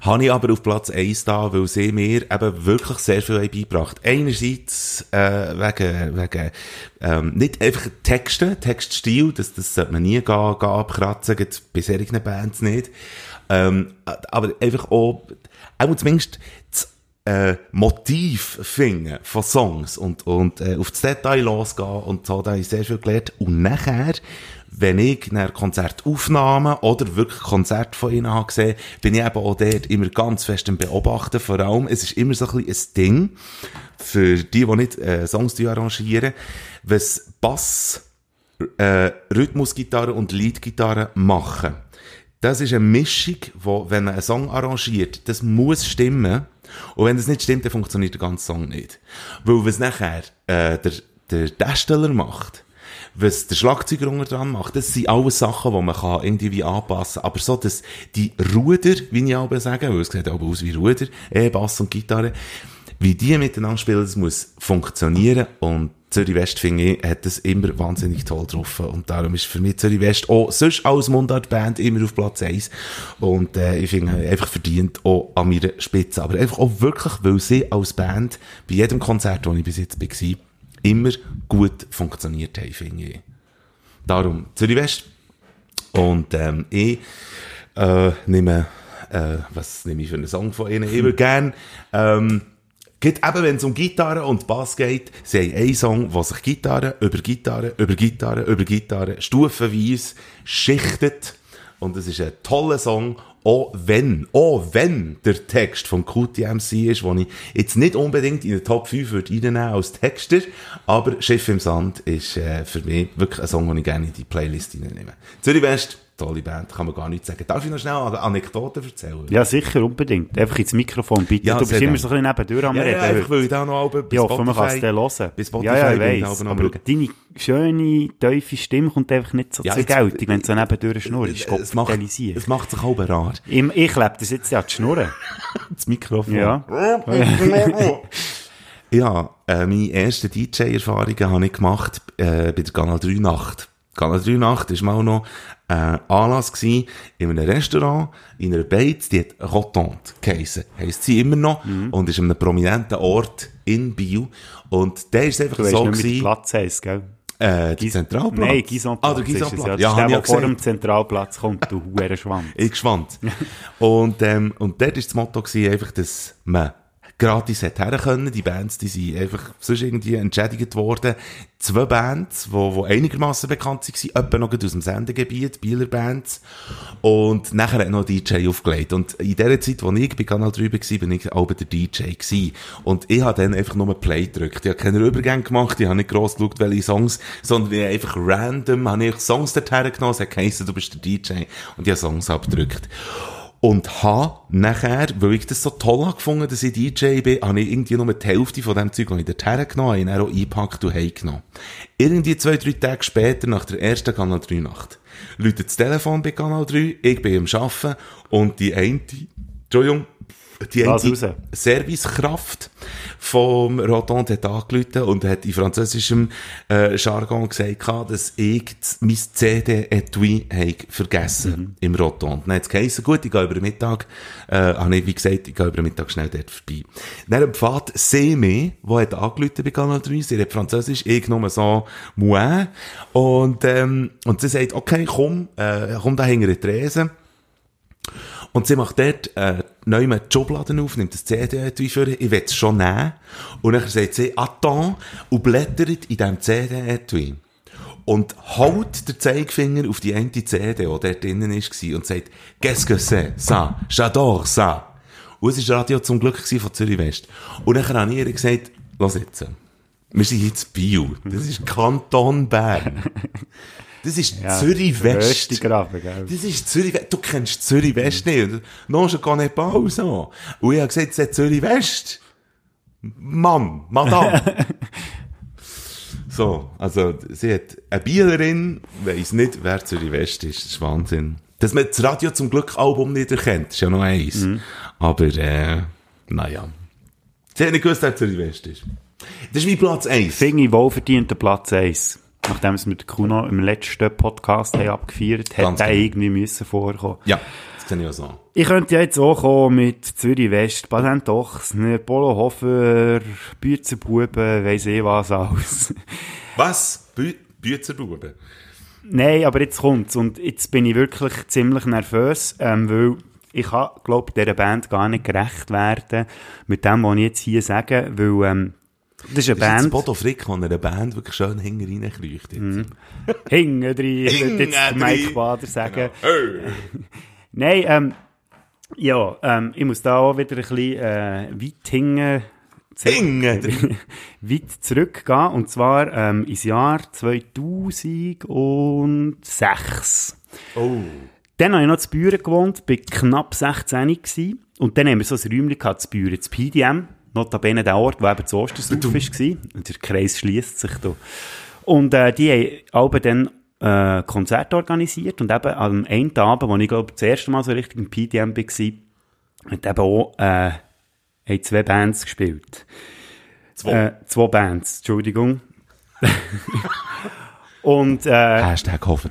Habe ich aber auf Platz 1 da, weil sie mir eben wirklich sehr viel beigebracht Einerseits, äh, wegen, wegen, ähm, nicht einfach Texte, Textstil, das, das sollte man nie gehen, gehen abkratzen, bei solchen Bands nicht. Ähm, aber einfach auch, auch zumindest das, äh, Motiv finden von Songs und, und, äh, auf das Detail losgehen und so, da habe ich sehr viel gelernt. Und nachher, wenn ich eine Konzertaufnahmen oder wirklich Konzerte von ihnen habe gesehen, bin ich eben auch dort immer ganz fest im Beobachten. Vor allem, es ist immer so ein bisschen ein Ding, für die, die nicht äh, Songs arrangieren, was Bass, äh, Rhythmusgitarre und Leadgitarre machen. Das ist eine Mischung, wo, wenn man einen Song arrangiert, das muss stimmen. Und wenn das nicht stimmt, dann funktioniert der ganze Song nicht. Weil was nachher äh, der, der Darsteller macht, was der Schlagzeuger unter dran macht, das sind alles Sachen, die man kann irgendwie anpassen kann. Aber so, dass die Ruder, wie ich auch sage, weil es sieht auch aus wie Ruder, eh, Bass und Gitarre, wie die miteinander spielen, das muss funktionieren und Zürich West, finde ich, hat das immer wahnsinnig toll getroffen. Und darum ist für mich Zürich West auch sonst als Mundart-Band immer auf Platz 1. Und äh, ich finde einfach verdient auch an meiner Spitze. Aber einfach auch wirklich, weil sie als Band bei jedem Konzert, wo ich bis jetzt war, immer gut funktioniert haben, finde ich. Darum Zürich West. Und ähm, ich äh, nehme, äh, was nehme ich für einen Song von ihnen? Ich würde gerne ähm, eben, wenn es um Gitarre und Bass geht, sie haben einen Song, wo sich Gitarre über Gitarre, über Gitarre, über Gitarre stufenweise schichtet. Und es ist ein toller Song, auch wenn, auch wenn der Text vom QTMC ist, den ich jetzt nicht unbedingt in den Top 5 würde reinnehmen als Texter, aber Schiff im Sand ist äh, für mich wirklich ein Song, den ich gerne in die Playlist reinnehme. Zürich West, tolle Band, kann man gar nicht sagen. Darf ich noch schnell eine Anekdote erzählen? Ja, sicher, unbedingt. Einfach ins Mikrofon, bitte. Ja, du bist immer so ein bisschen nebendurch am Ja, Reden. ja, einfach weil ich da noch alle Ich hoffe, man kann es dann hören. Bei Spotify ja, ja, ich weiss. aber schauen. deine schöne, tiefe Stimme kommt einfach nicht so Ja, zur Geltung, wenn du so nebendurch schnurrst. es macht, es macht sich halb rar. Ich, ich klebe das jetzt ja die Schnurren. (laughs) Das Mikrofon. Ja. (laughs) Ja, äh, meine ersten DJ-Erfahrungen habe ich gemacht äh, bei der Kanal 3 Nacht. Kanal 3 Nacht war mal noch äh, Anlass gewesen, in einem Restaurant, in einer Beiz, die hat Rotante geheissen. Heisst sie immer noch. Mhm. Und ist an einem prominenten Ort in Biel. Und der ist einfach Du so nicht, wie gewesen, Platz heisst, gell? äh, der Gis- Zentralplatz. Nein, Gisonplatz. Ah, der Gisonplatz. Ja, Ja, der, der vor dem Zentralplatz kommt, du huere Schwamm. (laughs) Ich gespannt. (laughs) und, ähm, und dort war das Motto gewesen, einfach, dass man gratis hat her können. Die Bands, die sind einfach sonst irgendwie entschädigt worden. Zwei Bands, die wo, wo einigermaßen bekannt waren, etwa noch aus dem Sendegebiet, Bieler Bands. Und nachher hat noch DJ aufgelegt. Und in der Zeit, wo ich bei Kanal 3 war, bin ich auch der DJ gewesen. Und ich habe dann einfach nur Play gedrückt. Ich habe keine Übergänge gemacht, ich habe nicht gross geschaut, welche Songs, sondern ich einfach random, habe ich Songs dorthin genommen, es hat geheißen, du bist der DJ. Und ich habe Songs abgedrückt. Und habe nachher, weil ich das so toll habe gefunden, dass ich DJ bin, habe ich irgendwie nur die Hälfte von dem Zeug, das ich dorthin genommen habe, dann auch eingepackt und heimgenommen. Irgendwie zwei, drei Tage später, nach der ersten Kanal 3 Nacht, läutet das Telefon bei Kanal 3, ich bin am Arbeiten und die eine, Entschuldigung, die eine. Servicekraft vom Rotonde hat angerufen und hat in französischem äh, Jargon gesagt, dass ich mein CD-Etui vergessen Mhm. im Rotonde. Dann hat es geheißen, gut, ich gehe über den Mittag, äh, habe ich, wie gesagt, ich gehe über den Mittag schnell dort vorbei. Dann empfahrt Seme, der hat angerufen bei Kanal 3, sie hat Französisch, ich nur so, moi, und, ähm, und sie sagt, okay, komm, äh, komm da hinter die Tresen. Und sie macht dort äh, neu die Schubladen auf, nimmt das CD für ich will es schon nehmen. Und dann sagt sie, attends, und blättert in diesem CD-Etui. Und haut den Zeigefinger auf die eine CD, die dort drinnen war, und sagt, qu'est-ce que c'est, ça, j'adore ça. Und es war Radio zum Glück von Zürich West. Und dann habe ich ihr gesagt, lass jetzt, wir sind jetzt Bio. Das ist Kanton Bern. (laughs) Das ist Ja, Zürich West. Graben? Das ist Zürich West. Du kennst Zürich West nicht. Non, je connais pas ou so. Und ich habe gesagt, es ist Zürich West. Mann, Madame. (laughs) so, also, sie hat eine Bielerin, weiss nicht, wer Zürich West ist. Das ist Wahnsinn. Dass man das Radio zum Glück Album nicht erkennt, ist ja noch eins. Aber, äh, naja. Sie hat nicht gewusst, wer Zürich West ist. Das ist wie Platz 1. Finde ich wohlverdienten Platz 1. Nachdem es mit Kuno im letzten Podcast haben abgefeiert, Ganz hätte der genau. irgendwie müssen vorkommen. Ja, das sehe ich auch so. Ich könnte ja jetzt auch kommen mit Zürich West, Dochsner, Polo Hofer, Büzerbuben, weiss ich was alles. Was? Bü Büzerbuben? Nein, aber jetzt kommt's. Und jetzt bin ich wirklich ziemlich nervös, ähm, weil ich glaube dieser Band gar nicht gerecht werden mit dem, was ich jetzt hier sage, weil ähm, Das ist eine Das ist jetzt Band. Bodo Frick, der einer Band wirklich schön hinten reinkreucht. Mhm. Hinten drin, würde jetzt Mike. Bader sagen. Hey. (laughs) Nein, ähm, ja, ähm, ich muss da auch wieder ein bisschen äh, weit hinten drin. (laughs) weit zurückgehen. Und zwar ähm, ins Jahr 2006. Oh. Dann habe ich noch zu Büren gewohnt, bin knapp 16 gewesen. Und dann haben wir so ein Räumchen gehabt, zu Büren, das PDM. Notabene der Ort, wo eben das Ostersauf war. Und der Kreis schließt sich da. Und äh, die haben alle dann äh, Konzerte organisiert. Und eben am einen Abend, wo ich glaube das erste Mal so richtig im PDM war, hat eben auch äh, haben zwei Bands gespielt. Zwei. Äh, zwei Bands, Entschuldigung. (laughs) Und äh, Hashtag Hofer.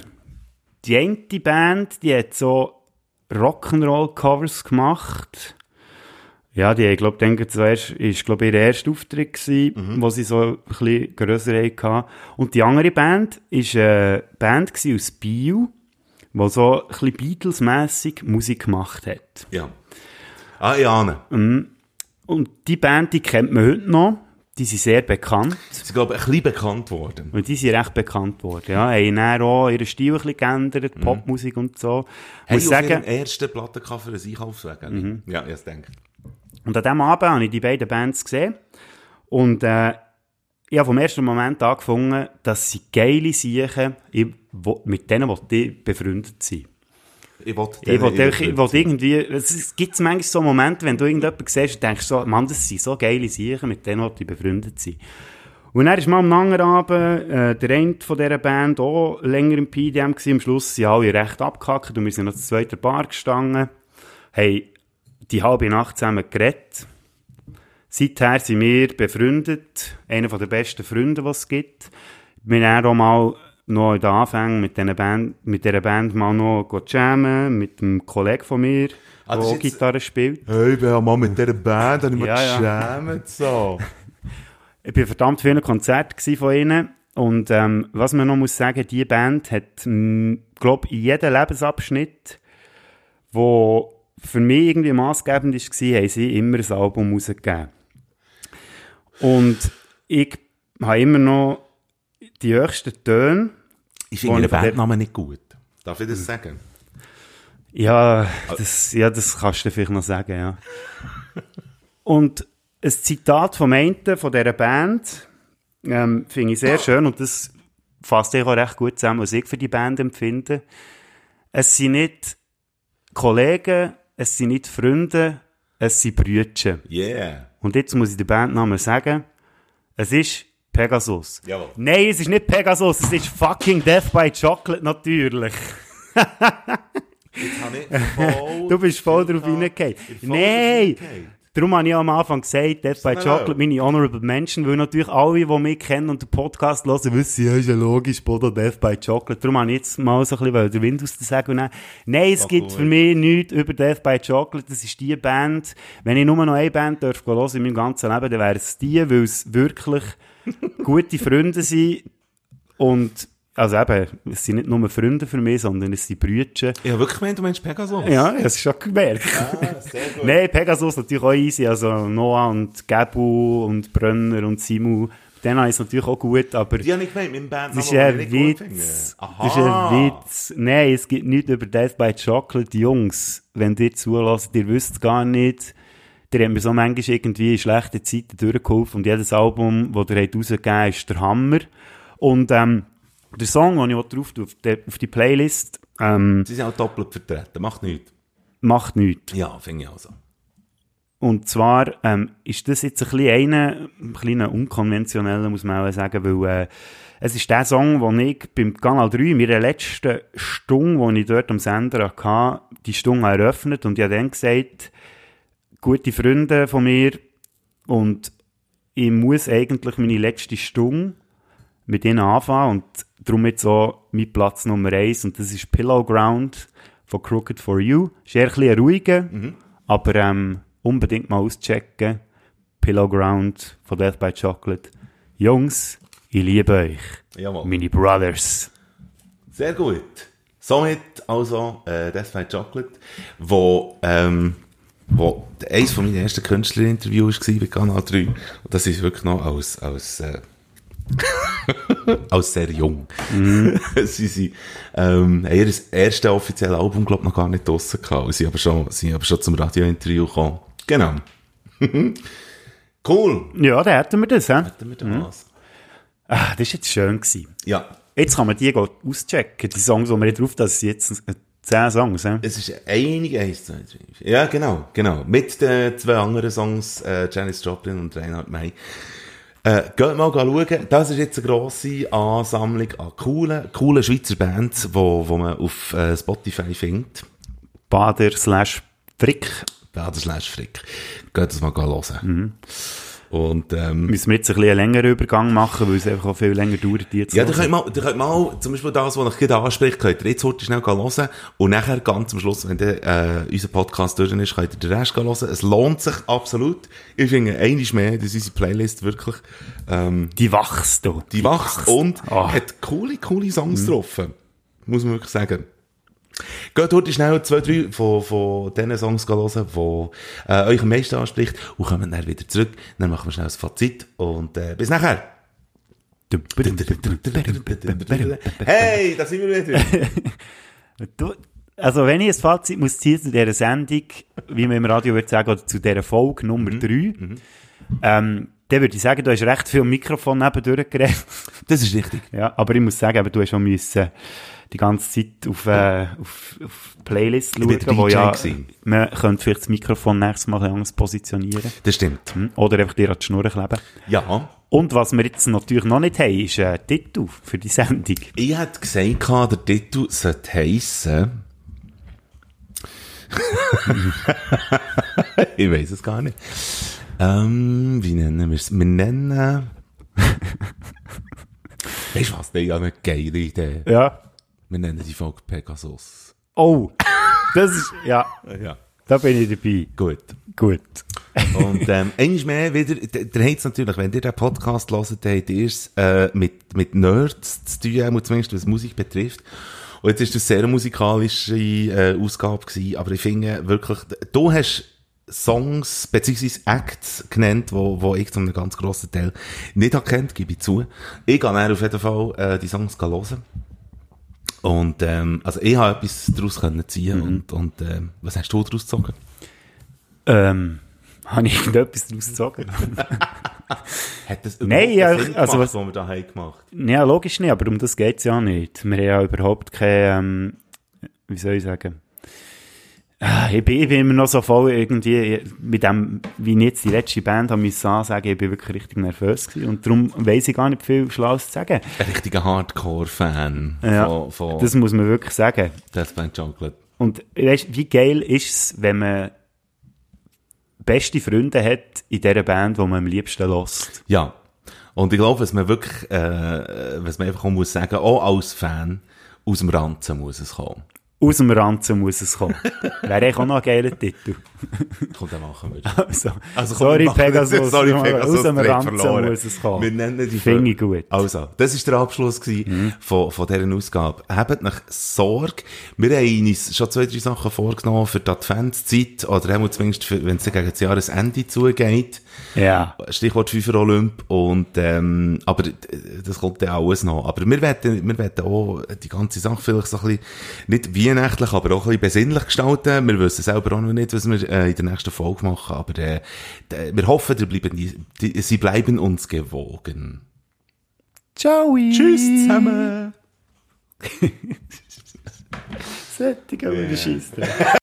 die eine Band, die hat so Rock'n'Roll-Covers gemacht. Ja, die, ich glaube, denke zuerst, ist, glaube ihr erster Auftritt gewesen, wo sie so ein bisschen grösser hatten. Und die andere Band ist eine Band gewesen aus Biel, die so ein bisschen Beatles-mässig Musik gemacht hat. Ja. Ah, ja, Anne. Und die Band, die kennt man heute noch. Die sind sehr bekannt. Sie sind, glaube ich, ein bisschen bekannt worden. Und die sind recht bekannt worden, ja. Haben dann auch ihren Stil ein bisschen geändert, Popmusik und so. Hey, Muss auf sagen, ersten Plattencover ein Einkaufsweg. Mhm. Ja, ich denke. Und an diesem Abend habe ich die beiden Bands gesehen. Und äh, ich habe vom ersten Moment angefangen, dass sie geile Siechen, mit denen ich befreundet sein. Ich wollte Ich wollte irgendwie, es gibt manchmal so Momente, wenn du irgendjemanden siehst und denkst so, Mann, das sind so geile Siechen, mit denen wollte ich befreundet sein. Und dann ist mal am anderen Abend äh, der eine von dieser Band auch länger im PDM gewesen. Am Schluss sind alle recht abgehackt und wir sind noch zur zweiten Bar gestanden, haben die halbe Nacht zusammen geredet. Seither sind wir befreundet, einer der besten Freunde, die es gibt. Wir haben auch mal noch in den Anfängen mit dieser Band, mit dieser Band mal noch jammen, mit einem Kollegen von mir, Ah, der auch jetzt- Gitarre spielt. Hey, ich bin ja mal mit dieser Band, habe ich Ja, ja. geschämt, so. (laughs) Ich war verdammt vielen Konzerten gewesen von ihnen. Und ähm, was man noch muss sagen, die Band hat, glaube in jedem Lebensabschnitt, wo für mich irgendwie maßgebend war, haben sie immer ein Album rausgegeben. Und ich habe immer noch die höchsten Töne. Ich von der- Bandnamen nicht gut. Darf ich das sagen? Ja, das, ja, das kannst du vielleicht noch sagen, ja. (laughs) Und ein Zitat vom einen von dieser Band ähm, finde ich sehr schön und das fasst ich auch recht gut zusammen, was ich für die Band empfinde. Es sind nicht Kollegen, es sind nicht Freunde, es sind Brüder. Yeah. Und jetzt muss ich den Bandnamen sagen. Es ist Pegasus. Jawohl. Nein, es ist nicht Pegasus, es ist fucking Death by Chocolate natürlich. Jetzt habe ich (laughs) voll... Du bist voll drauf reingefallen. Nein! Darum habe ich am Anfang gesagt, Death by. Chocolate, meine Honorable Mention, weil natürlich alle, die mich kennen und den Podcast hören, wissen, ja, ist ja logisch, Bodo Death by Chocolate. Darum habe ich jetzt mal so ein bisschen den Wind aus der Säge nehmen. Nein, es Ach, gibt gut. für mich nichts über Death by Chocolate. Das ist die Band. Wenn ich nur noch eine Band darf hören in meinem ganzen Leben, dann wäre es die, weil es wirklich (laughs) gute Freunde sind und also eben, es sind nicht nur Freunde für mich, sondern es sind Brüder. Ich habe wirklich gemeint, du meinst Pegasus. Ja, habe es schon gemerkt. Ah, sehr gut. Nein, Pegasus natürlich auch easy. Also Noah und Gabu und Brönner und Simu, mit denen habe ich es natürlich auch gut, aber Die habe ich gemeint, mein Bandnamen, das ist den ein Witz. Das ist ein Witz. Nein, es gibt nichts über Death by Chocolate. Jungs, wenn ihr zulässt, ihr wisst gar nicht, ihr habt mir so manchmal irgendwie in schlechten Zeiten durchgeholfen und jedes Album, das ihr habt rausgegeben habt, ist der Hammer. Und ähm, der Song, den ich drauf tue, auf die, auf die Playlist, ähm, Sie sind auch doppelt vertreten, macht nichts. macht nichts. Ja, finde ich auch so. Und zwar ähm, ist das jetzt ein bisschen einer, ein kleiner unkonventioneller, muss man auch sagen, weil äh, es ist der Song, den ich beim Kanal 3 in meiner letzten Stunde, die ich dort am Sender hatte, die Stunde eröffnet und ich habe dann gesagt, gute Freunde von mir und ich muss eigentlich meine letzte Stunde mit ihnen anfangen und darum jetzt auch mein Platz Nummer eins und das ist Pillow Ground von Crooked For You. Ist eher ein bisschen ruhiger, aber ähm, unbedingt mal auschecken. Pillow Ground von Death by Chocolate. Jungs, ich liebe euch. Jawohl. Meine Brothers. Sehr gut. Somit also äh, Death by Chocolate, wo ähm, wo eines von meinen ersten Künstlerinterviews war bei Kanal 3. Und das ist wirklich noch als, als, äh, (laughs) als sehr jung. (laughs) sie sind, ähm, haben ihr erstes offizielles Album, glaube ich, noch gar nicht draussen gehabt. Sie aber schon, sie aber schon zum Radiointerview gekommen. Genau. (laughs) cool. Ja, da hätten wir das, hä? Hätten wir da was? Ah, das war jetzt schön. Gewesen. Ja. Jetzt kann man die auschecken, die Songs, die wir nicht drauf das sind jetzt 10 Songs, hä? Es ist einige, eins, zwei, drei. Ja, genau, genau. Mit den zwei anderen Songs, äh, Janis Joplin und Reinhard May. Äh, geht mal schauen. Das ist jetzt eine grosse Ansammlung an coolen, coolen Schweizer Bands, wo, wo man auf äh, Spotify findet. Bader slash Frick. Bader slash Frick. Geht das mal hören. Und, ähm, Müssen wir jetzt ein bisschen einen längeren Übergang machen, weil es einfach auch viel länger dauert, die jetzt Ja, da könnt mal, da könnt mal, zum Beispiel das, was ich gerade anspricht, könnt ihr jetzt heute schnell hören und nachher ganz am Schluss, wenn der, äh, unser Podcast durch ist, könnt ihr den Rest hören. Es lohnt sich absolut. Ich finde, einiges mehr, dass unsere Playlist wirklich, ähm, Die wachst du. die wächst und Ah. hat coole, coole Songs getroffen. Muss man wirklich sagen. Geht heute schnell zwei, drei von, von diesen Songs hören, die äh, euch am meisten anspricht und kommen dann wieder zurück. Dann machen wir schnell ein Fazit und äh, bis nachher. Hey, da sind wir wieder. Du, also wenn ich ein Fazit muss ziehen zu dieser Sendung, wie man im Radio würde sagen, oder zu dieser Folge Nummer 3, ähm, dann würde ich sagen, du hast recht viel Mikrofon nebendurch geredet. Das ist richtig. Ja, aber ich muss sagen, eben, du hast auch müssen die ganze Zeit auf, äh, auf, auf Playlist bin schauen, wo DJ ja, gewesen. man könnte vielleicht das Mikrofon nächstes Mal anders positionieren. Das stimmt. Hm? Oder einfach dir an die Schnur kleben. Ja. Und was wir jetzt natürlich noch nicht haben, ist ein Titel für die Sendung. Ich hätte gesagt, der Titel sollte heissen. (laughs) ich weiß es gar nicht. Ähm, wie nennen wir es? Wir nennen. (laughs) weißt du was? Das ist ja eine geile Idee. Ja. Wir nennen die Folge Pegasus. Oh, das ist, ja, (laughs) Ja. da bin ich dabei. Gut. Gut. Und ähm, einmal mehr wieder, der, hat's natürlich, wenn ihr den Podcast hört, dann habt ihr es äh, mit, mit Nerds zu tun, zumindest was Musik betrifft. Und jetzt ist das sehr musikalische äh, Ausgabe gewesen, aber ich finde wirklich, du hast Songs beziehungsweise Acts genannt, wo, wo ich zu einem ganz grossen Teil nicht kennt, gebe ich zu. Ich gehe auf jeden Fall äh, die Songs hören. Und ähm, also ich habe etwas daraus können ziehen und, und ähm, was hast du daraus gezogen? Ähm, habe ich irgendetwas daraus gezogen? (laughs) Hat das Nein, ja, Sinn also gemacht, was- was wir da haben gemacht ja, logisch nicht, aber um das geht's ja nicht. Wir haben ja überhaupt keine, ähm, wie soll ich sagen, ich bin, ich bin immer noch so voll irgendwie mit dem, wie ich jetzt die letzte Band habe müssen ansagen, ich bin wirklich richtig nervös gewesen und darum weiss ich gar nicht viel Schlaues zu sagen. Ein richtiger Hardcore-Fan Ja, von, von das muss man wirklich sagen. Death by Chocolate. Und weißt, wie geil ist es, wenn man beste Freunde hat in dieser Band, die man am liebsten lässt. Ja. Und ich glaube, was man wirklich, äh, was man einfach auch muss sagen, auch als Fan, aus dem Ranzen muss es kommen. Aus dem Ranzen muss es kommen. (laughs) Wäre eigentlich auch noch ein geiler Titel. Komm, dann machen wir Also, Also, komm, sorry, wir machen das. Pegasus. Sorry, aus Pegasus, dem wir haben Ranzen verloren. muss es kommen. Wir nennen die Finde gut. Also, das ist der Abschluss gewesen von, von dieser Ausgabe. Habt nach Sorge. Wir haben uns schon zwei, drei Sachen vorgenommen für die Adventszeit, oder zumindest, für, wenn es gegen das Jahresende zugeht. Ja. Stichwort FIFA Olymp und ähm, aber das kommt dann alles noch. Aber wir werden, wir werden auch die ganze Sache vielleicht so ein bisschen, nicht weihnachtlich, aber auch ein bisschen besinnlich gestalten. Wir wissen selber auch noch nicht, was wir äh, in der nächsten Folge machen, aber äh, wir hoffen, die bleiben, die, die, sie bleiben uns gewogen. Ciao. Tschüss zusammen! (laughs) Sättigen, yeah.